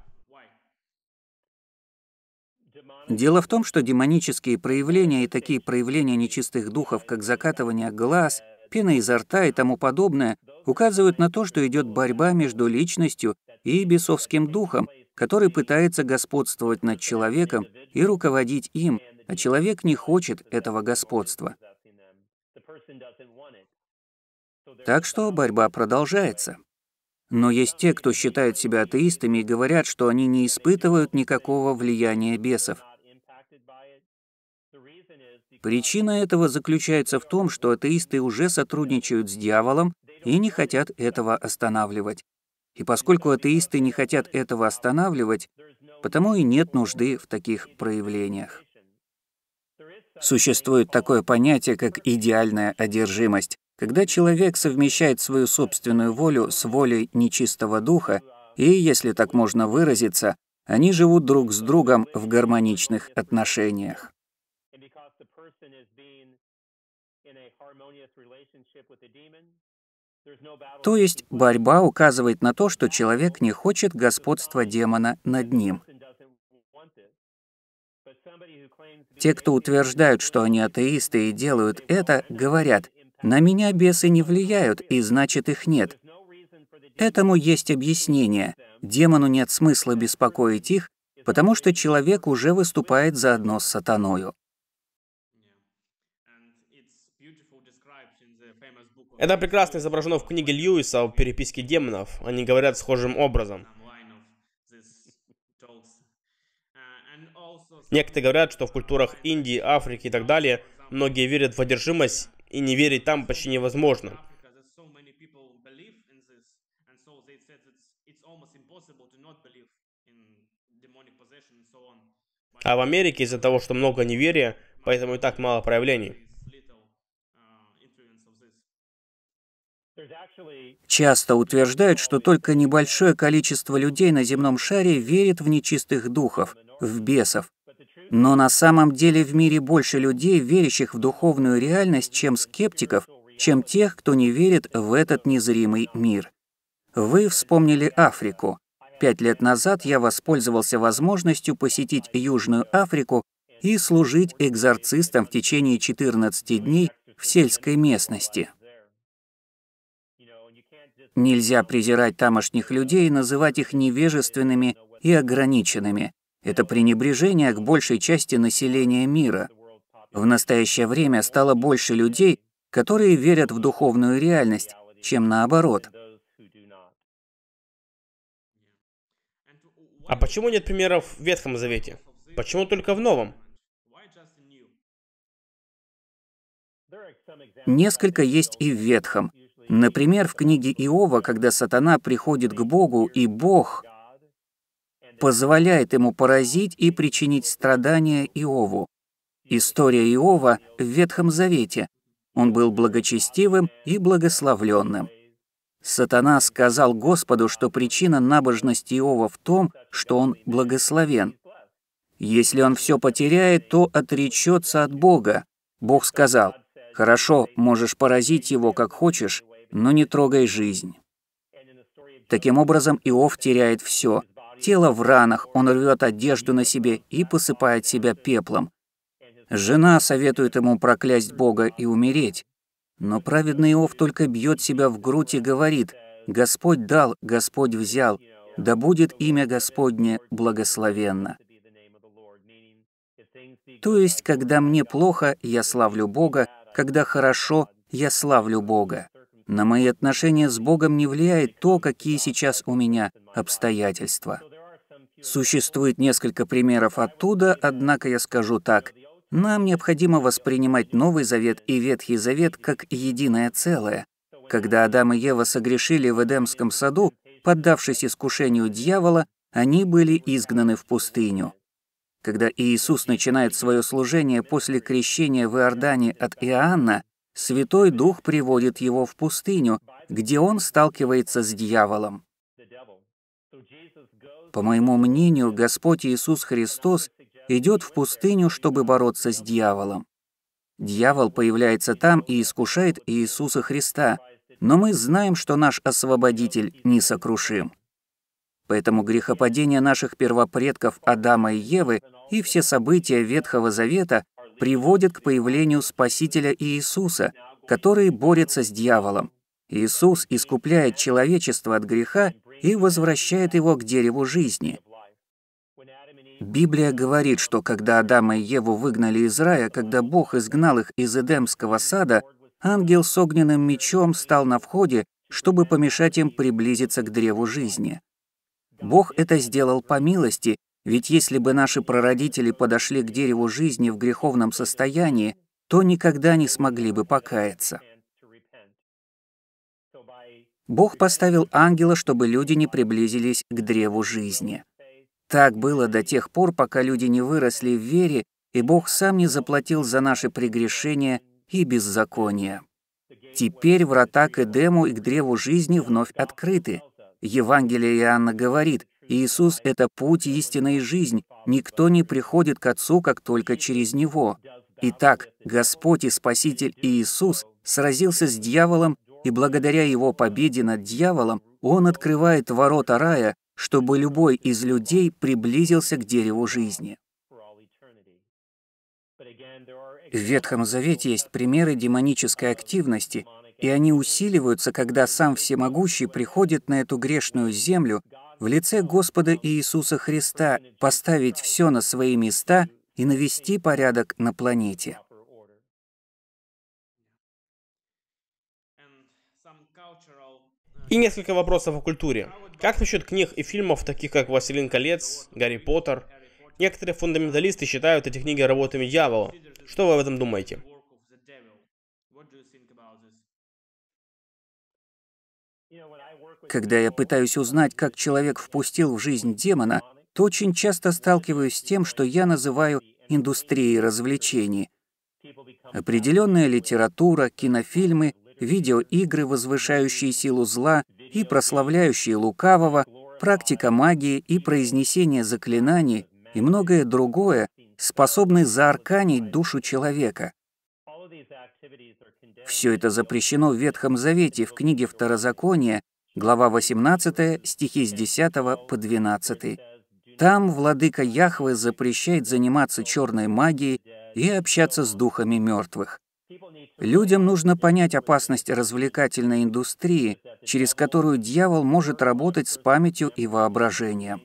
Дело в том, что демонические проявления и такие проявления нечистых духов, как закатывание глаз, пена изо рта и тому подобное, указывают на то, что идет борьба между личностью и бесовским духом, который пытается господствовать над человеком и руководить им, а человек не хочет этого господства. Так что борьба продолжается. Но есть те, кто считают себя атеистами и говорят, что они не испытывают никакого влияния бесов. Причина этого заключается в том, что атеисты уже сотрудничают с дьяволом и не хотят этого останавливать. И поскольку атеисты не хотят этого останавливать, потому и нет нужды в таких проявлениях. Существует такое понятие, как идеальная одержимость, когда человек совмещает свою собственную волю с волей нечистого духа, и, если так можно выразиться, они живут друг с другом в гармоничных отношениях. То есть борьба указывает на то, что человек не хочет господства демона над ним. Те, кто утверждают, что они атеисты и делают это, говорят, «На меня бесы не влияют, и значит их нет». Этому есть объяснение. Демону нет смысла беспокоить их, потому что человек уже выступает заодно с сатаною. Это прекрасно изображено в книге Льюиса о переписке демонов. Они говорят схожим образом. Некоторые говорят, что в культурах Индии, Африки и так далее многие верят в одержимость, и не верить там почти невозможно. А в Америке из-за того, что много неверия, поэтому и так мало проявлений. Часто утверждают, что только небольшое количество людей на земном шаре верит в нечистых духов, в бесов. Но на самом деле в мире больше людей, верящих в духовную реальность, чем скептиков, чем тех, кто не верит в этот незримый мир. Вы вспомнили Африку. Пять лет назад я воспользовался возможностью посетить Южную Африку и служить экзорцистом в течение 14 дней в сельской местности. Нельзя презирать тамошних людей и называть их невежественными и ограниченными. Это пренебрежение к большей части населения мира. В настоящее время стало больше людей, которые верят в духовную реальность, чем наоборот. А почему нет примеров в Ветхом Завете? Почему только в Новом? Несколько есть и в Ветхом. Например, в книге Иова, когда сатана приходит к Богу, и Бог позволяет ему поразить и причинить страдания Иову. История Иова в Ветхом Завете. Он был благочестивым и благословленным. Сатана сказал Господу, что причина набожности Иова в том, что он благословен. Если он все потеряет, то отречется от Бога. Бог сказал, «Хорошо, можешь поразить его как хочешь, но не трогай жизнь». Таким образом, Иов теряет все. Тело в ранах, он рвет одежду на себе и посыпает себя пеплом. Жена советует ему проклясть Бога и умереть. Но праведный Иов только бьет себя в грудь и говорит, «Господь дал, Господь взял, да будет имя Господне благословенно». То есть, когда мне плохо, я славлю Бога, когда хорошо, я славлю Бога. На мои отношения с Богом не влияет то, какие сейчас у меня обстоятельства. Существует несколько примеров оттуда, однако я скажу так. Нам необходимо воспринимать Новый Завет и Ветхий Завет как единое целое. Когда Адам и Ева согрешили в Эдемском саду, поддавшись искушению дьявола, они были изгнаны в пустыню. Когда Иисус начинает свое служение после крещения в Иордане от Иоанна, Святой Дух приводит его в пустыню, где он сталкивается с дьяволом. По моему мнению, Господь Иисус Христос идет в пустыню, чтобы бороться с дьяволом. Дьявол появляется там и искушает Иисуса Христа, но мы знаем, что наш Освободитель несокрушим. Поэтому грехопадение наших первопредков Адама и Евы и все события Ветхого Завета приводят к появлению Спасителя Иисуса, который борется с дьяволом. Иисус искупляет человечество от греха и возвращает его к дереву жизни. Библия говорит, что когда Адама и Еву выгнали из рая, когда Бог изгнал их из Эдемского сада, ангел с огненным мечом стал на входе, чтобы помешать им приблизиться к древу жизни. Бог это сделал по милости, ведь если бы наши прародители подошли к дереву жизни в греховном состоянии, то никогда не смогли бы покаяться. Бог поставил ангела, чтобы люди не приблизились к древу жизни. Так было до тех пор, пока люди не выросли в вере, и Бог сам не заплатил за наши прегрешения и беззакония. Теперь врата к Эдему и к древу жизни вновь открыты. Евангелие Иоанна говорит, Иисус — это путь, истина и жизнь. Никто не приходит к Отцу, как только через Него. Итак, Господь и Спаситель Иисус сразился с дьяволом, и благодаря Его победе над дьяволом Он открывает ворота рая, чтобы любой из людей приблизился к дереву жизни. В Ветхом Завете есть примеры демонической активности, и они усиливаются, когда сам Всемогущий приходит на эту грешную землю в лице Господа Иисуса Христа поставить все на свои места и навести порядок на планете. И несколько вопросов о культуре. Как насчет книг и фильмов, таких как «Властелин колец», «Гарри Поттер»? Некоторые фундаменталисты считают эти книги работами дьявола. Что вы об этом думаете? Когда я пытаюсь узнать, как человек впустил в жизнь демона, то очень часто сталкиваюсь с тем, что я называю индустрией развлечений. Определенная литература, кинофильмы, видеоигры, возвышающие силу зла и прославляющие лукавого, практика магии и произнесение заклинаний и многое другое способны заарканить душу человека. Все это запрещено в Ветхом Завете в книге Второзакония, глава 18, стихи с 10 по 12. Там владыка Яхве запрещает заниматься черной магией и общаться с духами мертвых. Людям нужно понять опасность развлекательной индустрии, через которую дьявол может работать с памятью и воображением.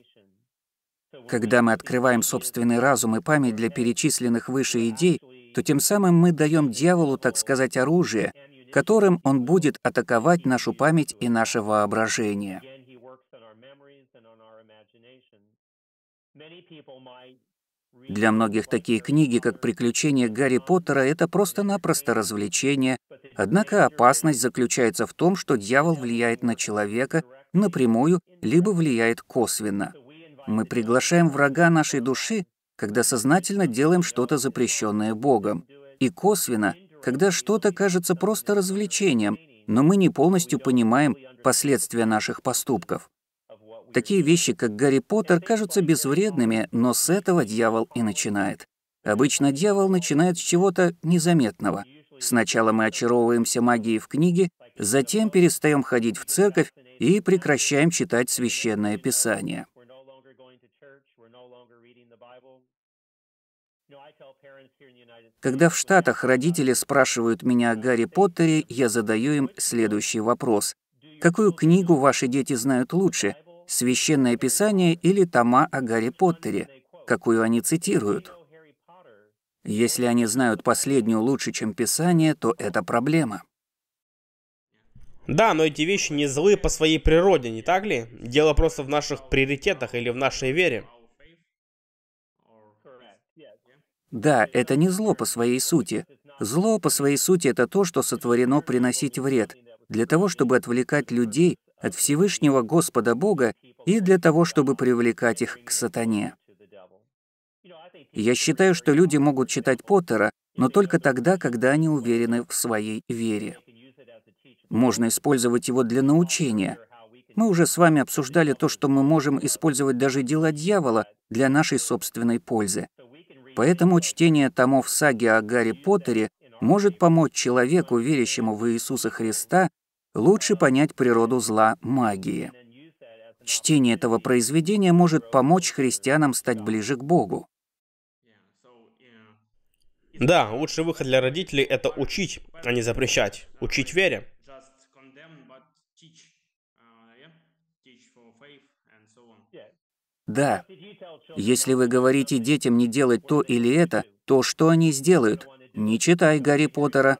Когда мы открываем собственный разум и память для перечисленных выше идей, то тем самым мы даем дьяволу, так сказать, оружие, которым он будет атаковать нашу память и наше воображение. Для многих такие книги, как «Приключения Гарри Поттера», это просто-напросто развлечение, однако опасность заключается в том, что дьявол влияет на человека напрямую, либо влияет косвенно. Мы приглашаем врага нашей души, когда сознательно делаем что-то запрещенное Богом, и косвенно, когда что-то кажется просто развлечением, но мы не полностью понимаем последствия наших поступков. Такие вещи, как Гарри Поттер, кажутся безвредными, но с этого дьявол и начинает. Обычно дьявол начинает с чего-то незаметного. Сначала мы очаровываемся магией в книге, затем перестаем ходить в церковь и прекращаем читать священное писание. Когда в Штатах родители спрашивают меня о Гарри Поттере, я задаю им следующий вопрос. Какую книгу ваши дети знают лучше? Священное Писание или тома о Гарри Поттере? Какую они цитируют? Если они знают последнюю лучше, чем Писание, то это проблема. Да, но эти вещи не злы по своей природе, не так ли? Дело просто в наших приоритетах или в нашей вере. Да, это не зло по своей сути. Зло по своей сути — это то, что сотворено приносить вред, для того, чтобы отвлекать людей от Всевышнего Господа Бога и для того, чтобы привлекать их к сатане. Я считаю, что люди могут читать Поттера, но только тогда, когда они уверены в своей вере. Можно использовать его для научения. Мы уже с вами обсуждали то, что мы можем использовать даже дела дьявола для нашей собственной пользы. Поэтому чтение томов саги о Гарри Поттере может помочь человеку, верящему в Иисуса Христа, лучше понять природу зла магии. Чтение этого произведения может помочь христианам стать ближе к Богу. Да, лучший выход для родителей – это учить, а не запрещать. Учить вере. Да. Если вы говорите детям не делать то или это, то что они сделают? Не читай Гарри Поттера.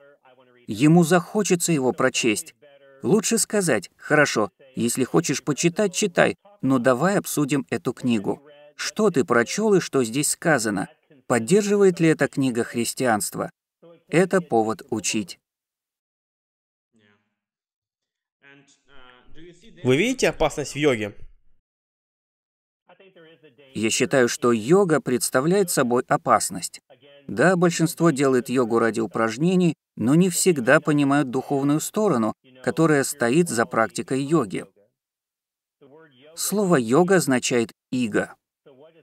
Ему захочется его прочесть. Лучше сказать, хорошо, если хочешь почитать, читай, но давай обсудим эту книгу. Что ты прочел и что здесь сказано? Поддерживает ли эта книга христианство? Это повод учить. Вы видите опасность в йоге? Я считаю, что йога представляет собой опасность. Да, большинство делает йогу ради упражнений, но не всегда понимают духовную сторону, которая стоит за практикой йоги. Слово «йога» означает «иго».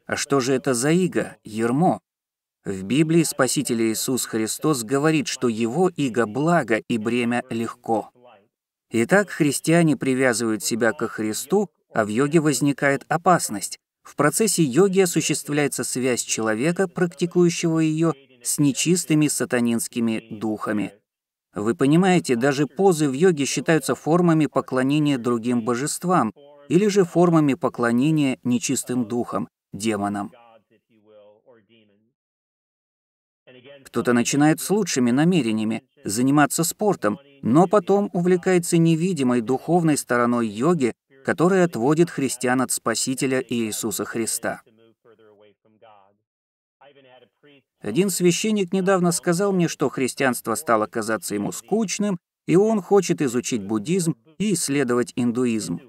А что же это за иго, ермо? В Библии Спаситель Иисус Христос говорит, что его иго благо и бремя легко. Итак, христиане привязывают себя к Христу, а в йоге возникает опасность. В процессе йоги осуществляется связь человека, практикующего ее, с нечистыми сатанинскими духами. Вы понимаете, даже позы в йоге считаются формами поклонения другим божествам или же формами поклонения нечистым духам, демонам. Кто-то начинает с лучшими намерениями заниматься спортом, но потом увлекается невидимой духовной стороной йоги, который отводит христиан от Спасителя Иисуса Христа. Один священник недавно сказал мне, что христианство стало казаться ему скучным, и он хочет изучить буддизм и исследовать индуизм.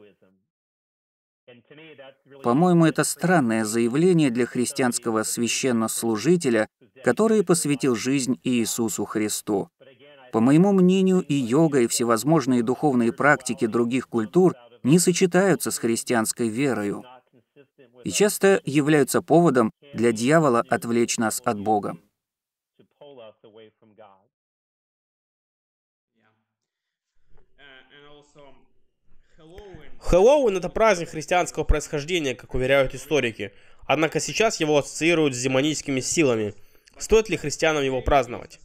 По-моему, это странное заявление для христианского священнослужителя, который посвятил жизнь Иисусу Христу. По моему мнению, и йога, и всевозможные духовные практики других культур не сочетаются с христианской верою и часто являются поводом для дьявола отвлечь нас от Бога. Хэллоуин — это праздник христианского происхождения, как уверяют историки. Однако сейчас его ассоциируют с демоническими силами. Стоит ли христианам его праздновать?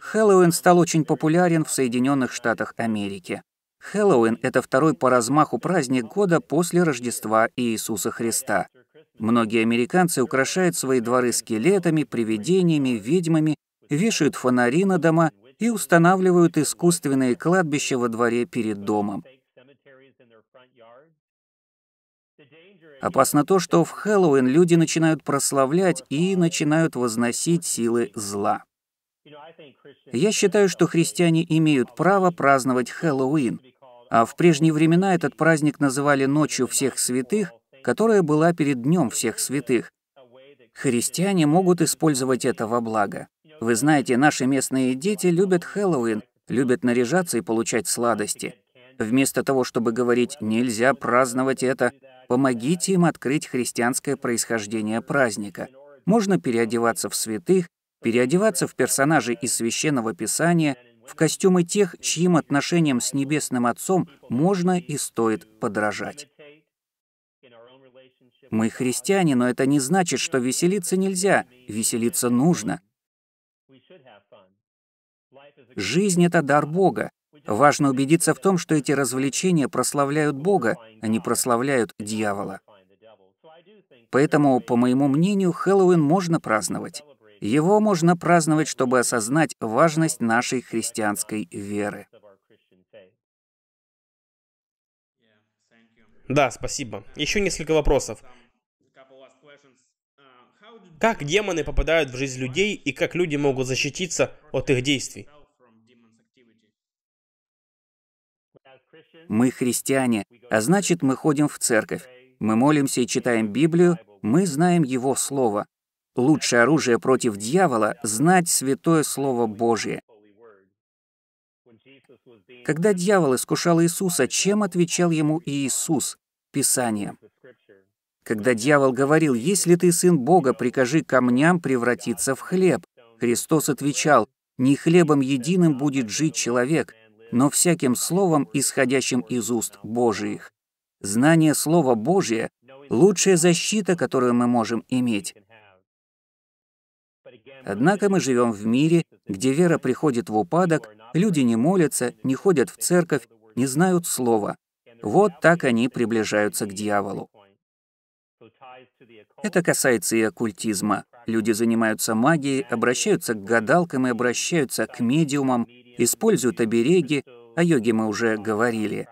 Хэллоуин стал очень популярен в Соединенных Штатах Америки. Хэллоуин — это второй по размаху праздник года после Рождества Иисуса Христа. Многие американцы украшают свои дворы скелетами, привидениями, ведьмами, вешают фонари на дома и устанавливают искусственные кладбища во дворе перед домом. Опасно то, что в Хэллоуин люди начинают прославлять и начинают возносить силы зла. Я считаю, что христиане имеют право праздновать Хэллоуин, а в прежние времена этот праздник называли Ночью всех святых, которая была перед Днем всех святых. Христиане могут использовать это во благо. Вы знаете, наши местные дети любят Хэллоуин, любят наряжаться и получать сладости. Вместо того, чтобы говорить «нельзя праздновать это», помогите им открыть христианское происхождение праздника. Можно переодеваться в святых, переодеваться в персонажей из Священного Писания, в костюмы тех, чьим отношениям с Небесным Отцом можно и стоит подражать. Мы христиане, но это не значит, что веселиться нельзя, веселиться нужно. Жизнь — это дар Бога. Важно убедиться в том, что эти развлечения прославляют Бога, а не прославляют дьявола. Поэтому, по моему мнению, Хэллоуин можно праздновать. Его можно праздновать, чтобы осознать важность нашей христианской веры. Да, спасибо. Еще несколько вопросов. Как демоны попадают в жизнь людей и как люди могут защититься от их действий? Мы христиане, а значит, мы ходим в церковь. Мы молимся и читаем Библию, мы знаем Его Слово. Лучшее оружие против дьявола — знать Святое Слово Божие. Когда дьявол искушал Иисуса, чем отвечал ему Иисус? Писанием. Когда дьявол говорил, «Если ты сын Бога, прикажи камням превратиться в хлеб», Христос отвечал, «Не хлебом единым будет жить человек, но всяким словом, исходящим из уст Божиих». Знание Слова Божия — лучшая защита, которую мы можем иметь. Однако мы живем в мире, где вера приходит в упадок, люди не молятся, не ходят в церковь, не знают слова. Вот так они приближаются к дьяволу. Это касается и оккультизма. Люди занимаются магией, обращаются к гадалкам и обращаются к медиумам, используют обереги, о йоге мы уже говорили.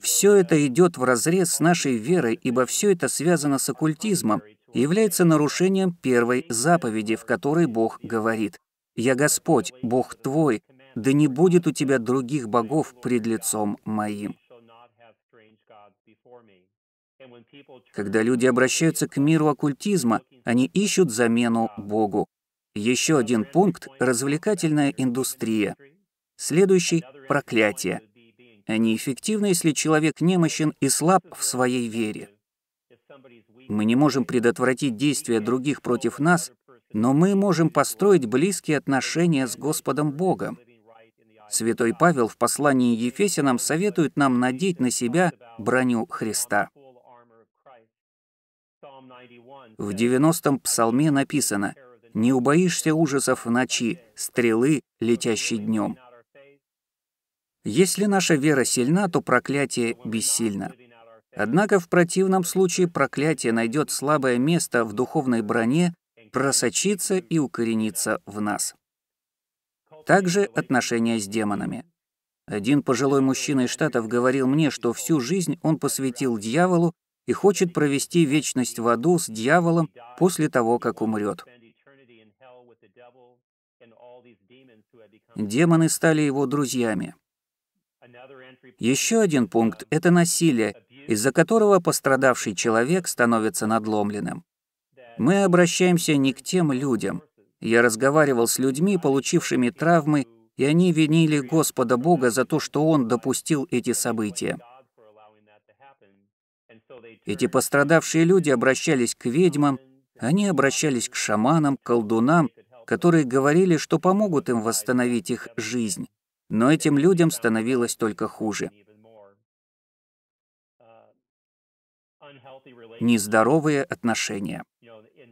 Все это идет в разрез с нашей верой, ибо все это связано с оккультизмом является нарушением первой заповеди, в которой Бог говорит «Я Господь, Бог твой, да не будет у тебя других богов пред лицом моим». Когда люди обращаются к миру оккультизма, они ищут замену Богу. Еще один пункт — развлекательная индустрия. Следующий — проклятие. Они эффективны, если человек немощен и слаб в своей вере. Мы не можем предотвратить действия других против нас, но мы можем построить близкие отношения с Господом Богом. Святой Павел в послании Ефесянам советует нам надеть на себя броню Христа. В 90-м псалме написано «Не убоишься ужасов в ночи, стрелы, летящей днем». Если наша вера сильна, то проклятие бессильно. Однако в противном случае проклятие найдет слабое место в духовной броне, просочится и укоренится в нас. Также отношения с демонами. Один пожилой мужчина из Штатов говорил мне, что всю жизнь он посвятил дьяволу и хочет провести вечность в аду с дьяволом после того, как умрет. Демоны стали его друзьями. Еще один пункт — это насилие, из-за которого пострадавший человек становится надломленным. Мы обращаемся не к тем людям. Я разговаривал с людьми, получившими травмы, и они винили Господа Бога за то, что Он допустил эти события. Эти пострадавшие люди обращались к ведьмам, они обращались к шаманам, колдунам, которые говорили, что помогут им восстановить их жизнь. Но этим людям становилось только хуже. Нездоровые отношения.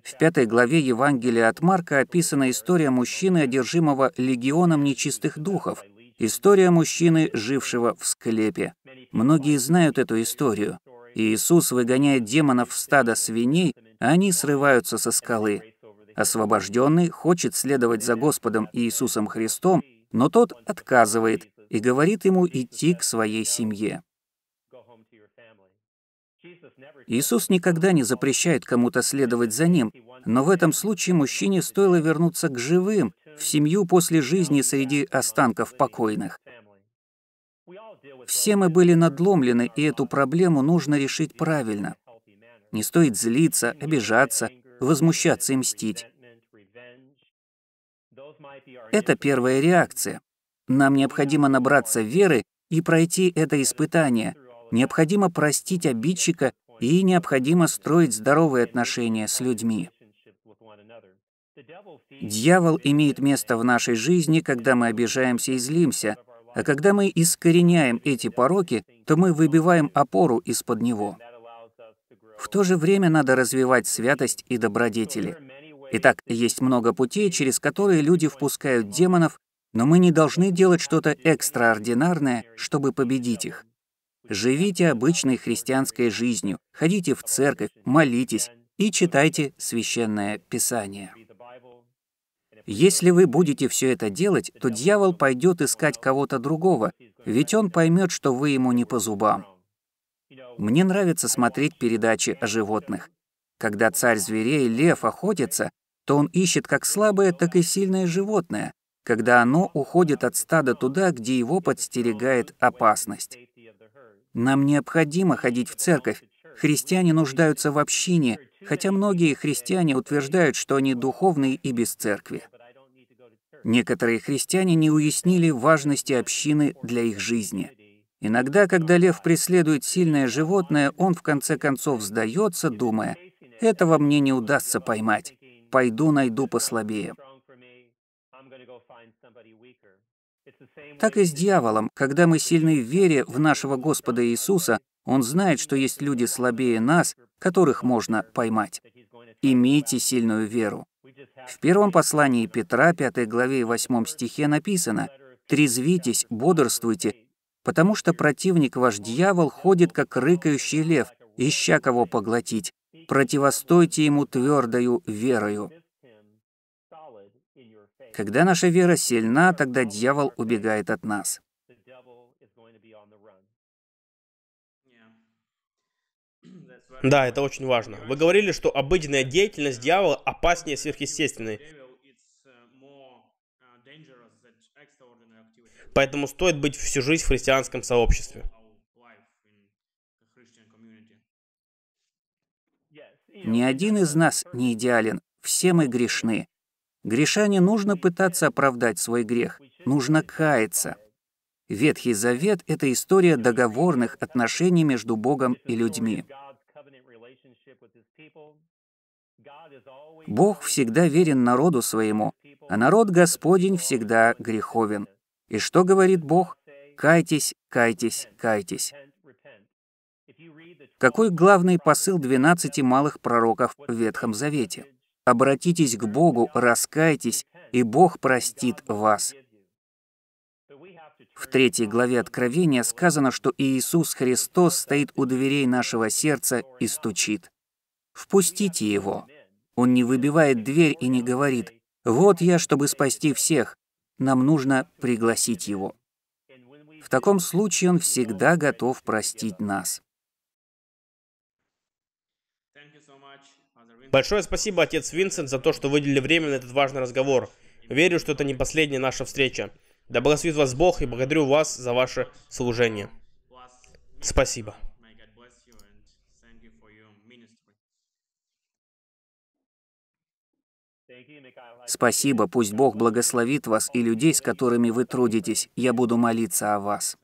В пятой главе Евангелия от Марка описана история мужчины, одержимого легионом нечистых духов. История мужчины, жившего в склепе. Многие знают эту историю. Иисус выгоняет демонов в стадо свиней, а они срываются со скалы. Освобожденный хочет следовать за Господом Иисусом Христом, но тот отказывает и говорит ему идти к своей семье. Иисус никогда не запрещает кому-то следовать за ним, но в этом случае мужчине стоило вернуться к живым, в семью после жизни среди останков покойных. Все мы были надломлены, и эту проблему нужно решить правильно. Не стоит злиться, обижаться, возмущаться и мстить. Это первая реакция. Нам необходимо набраться веры и пройти это испытание. Необходимо простить обидчика и необходимо строить здоровые отношения с людьми. Дьявол имеет место в нашей жизни, когда мы обижаемся и злимся, а когда мы искореняем эти пороки, то мы выбиваем опору из-под него. В то же время надо развивать святость и добродетели. Итак, есть много путей, через которые люди впускают демонов, но мы не должны делать что-то экстраординарное, чтобы победить их. Живите обычной христианской жизнью, ходите в церковь, молитесь и читайте священное писание. Если вы будете все это делать, то дьявол пойдет искать кого-то другого, ведь он поймет, что вы ему не по зубам. Мне нравится смотреть передачи о животных. Когда царь зверей, лев, охотится, то он ищет как слабое, так и сильное животное, когда оно уходит от стада туда, где его подстерегает опасность. Нам необходимо ходить в церковь. Христиане нуждаются в общине, хотя многие христиане утверждают, что они духовные и без церкви. Некоторые христиане не уяснили важности общины для их жизни. Иногда, когда лев преследует сильное животное, он в конце концов сдается, думая, «Этого мне не удастся поймать. Пойду найду послабее». Так и с дьяволом. Когда мы сильны в вере в нашего Господа Иисуса, Он знает, что есть люди слабее нас, которых можно поймать. Имейте сильную веру. В первом послании Петра, 5 главе и 8 стихе написано «Трезвитесь, бодрствуйте, потому что противник ваш дьявол ходит, как рыкающий лев, ища кого поглотить. Противостойте ему твердою верою». Когда наша вера сильна, тогда дьявол убегает от нас. Да, это очень важно. Вы говорили, что обыденная деятельность дьявола опаснее сверхъестественной. Поэтому стоит быть всю жизнь в христианском сообществе. Ни один из нас не идеален, все мы грешны. Греша не нужно пытаться оправдать свой грех, нужно каяться. Ветхий Завет — это история договорных отношений между Богом и людьми. Бог всегда верен народу своему, а народ Господень всегда греховен. И что говорит Бог? Кайтесь, кайтесь, кайтесь. Какой главный посыл 12 малых пророков в Ветхом Завете? Обратитесь к Богу, раскайтесь, и Бог простит вас. В третьей главе Откровения сказано, что Иисус Христос стоит у дверей нашего сердца и стучит. Впустите Его. Он не выбивает дверь и не говорит «Вот я, чтобы спасти всех». Нам нужно пригласить Его. В таком случае Он всегда готов простить нас. Большое спасибо, отец Винсент, за то, что выделили время на этот важный разговор. Верю, что это не последняя наша встреча. Да благословит вас Бог и благодарю вас за ваше служение. Спасибо. Спасибо, пусть Бог благословит вас и людей, с которыми вы трудитесь. Я буду молиться о вас.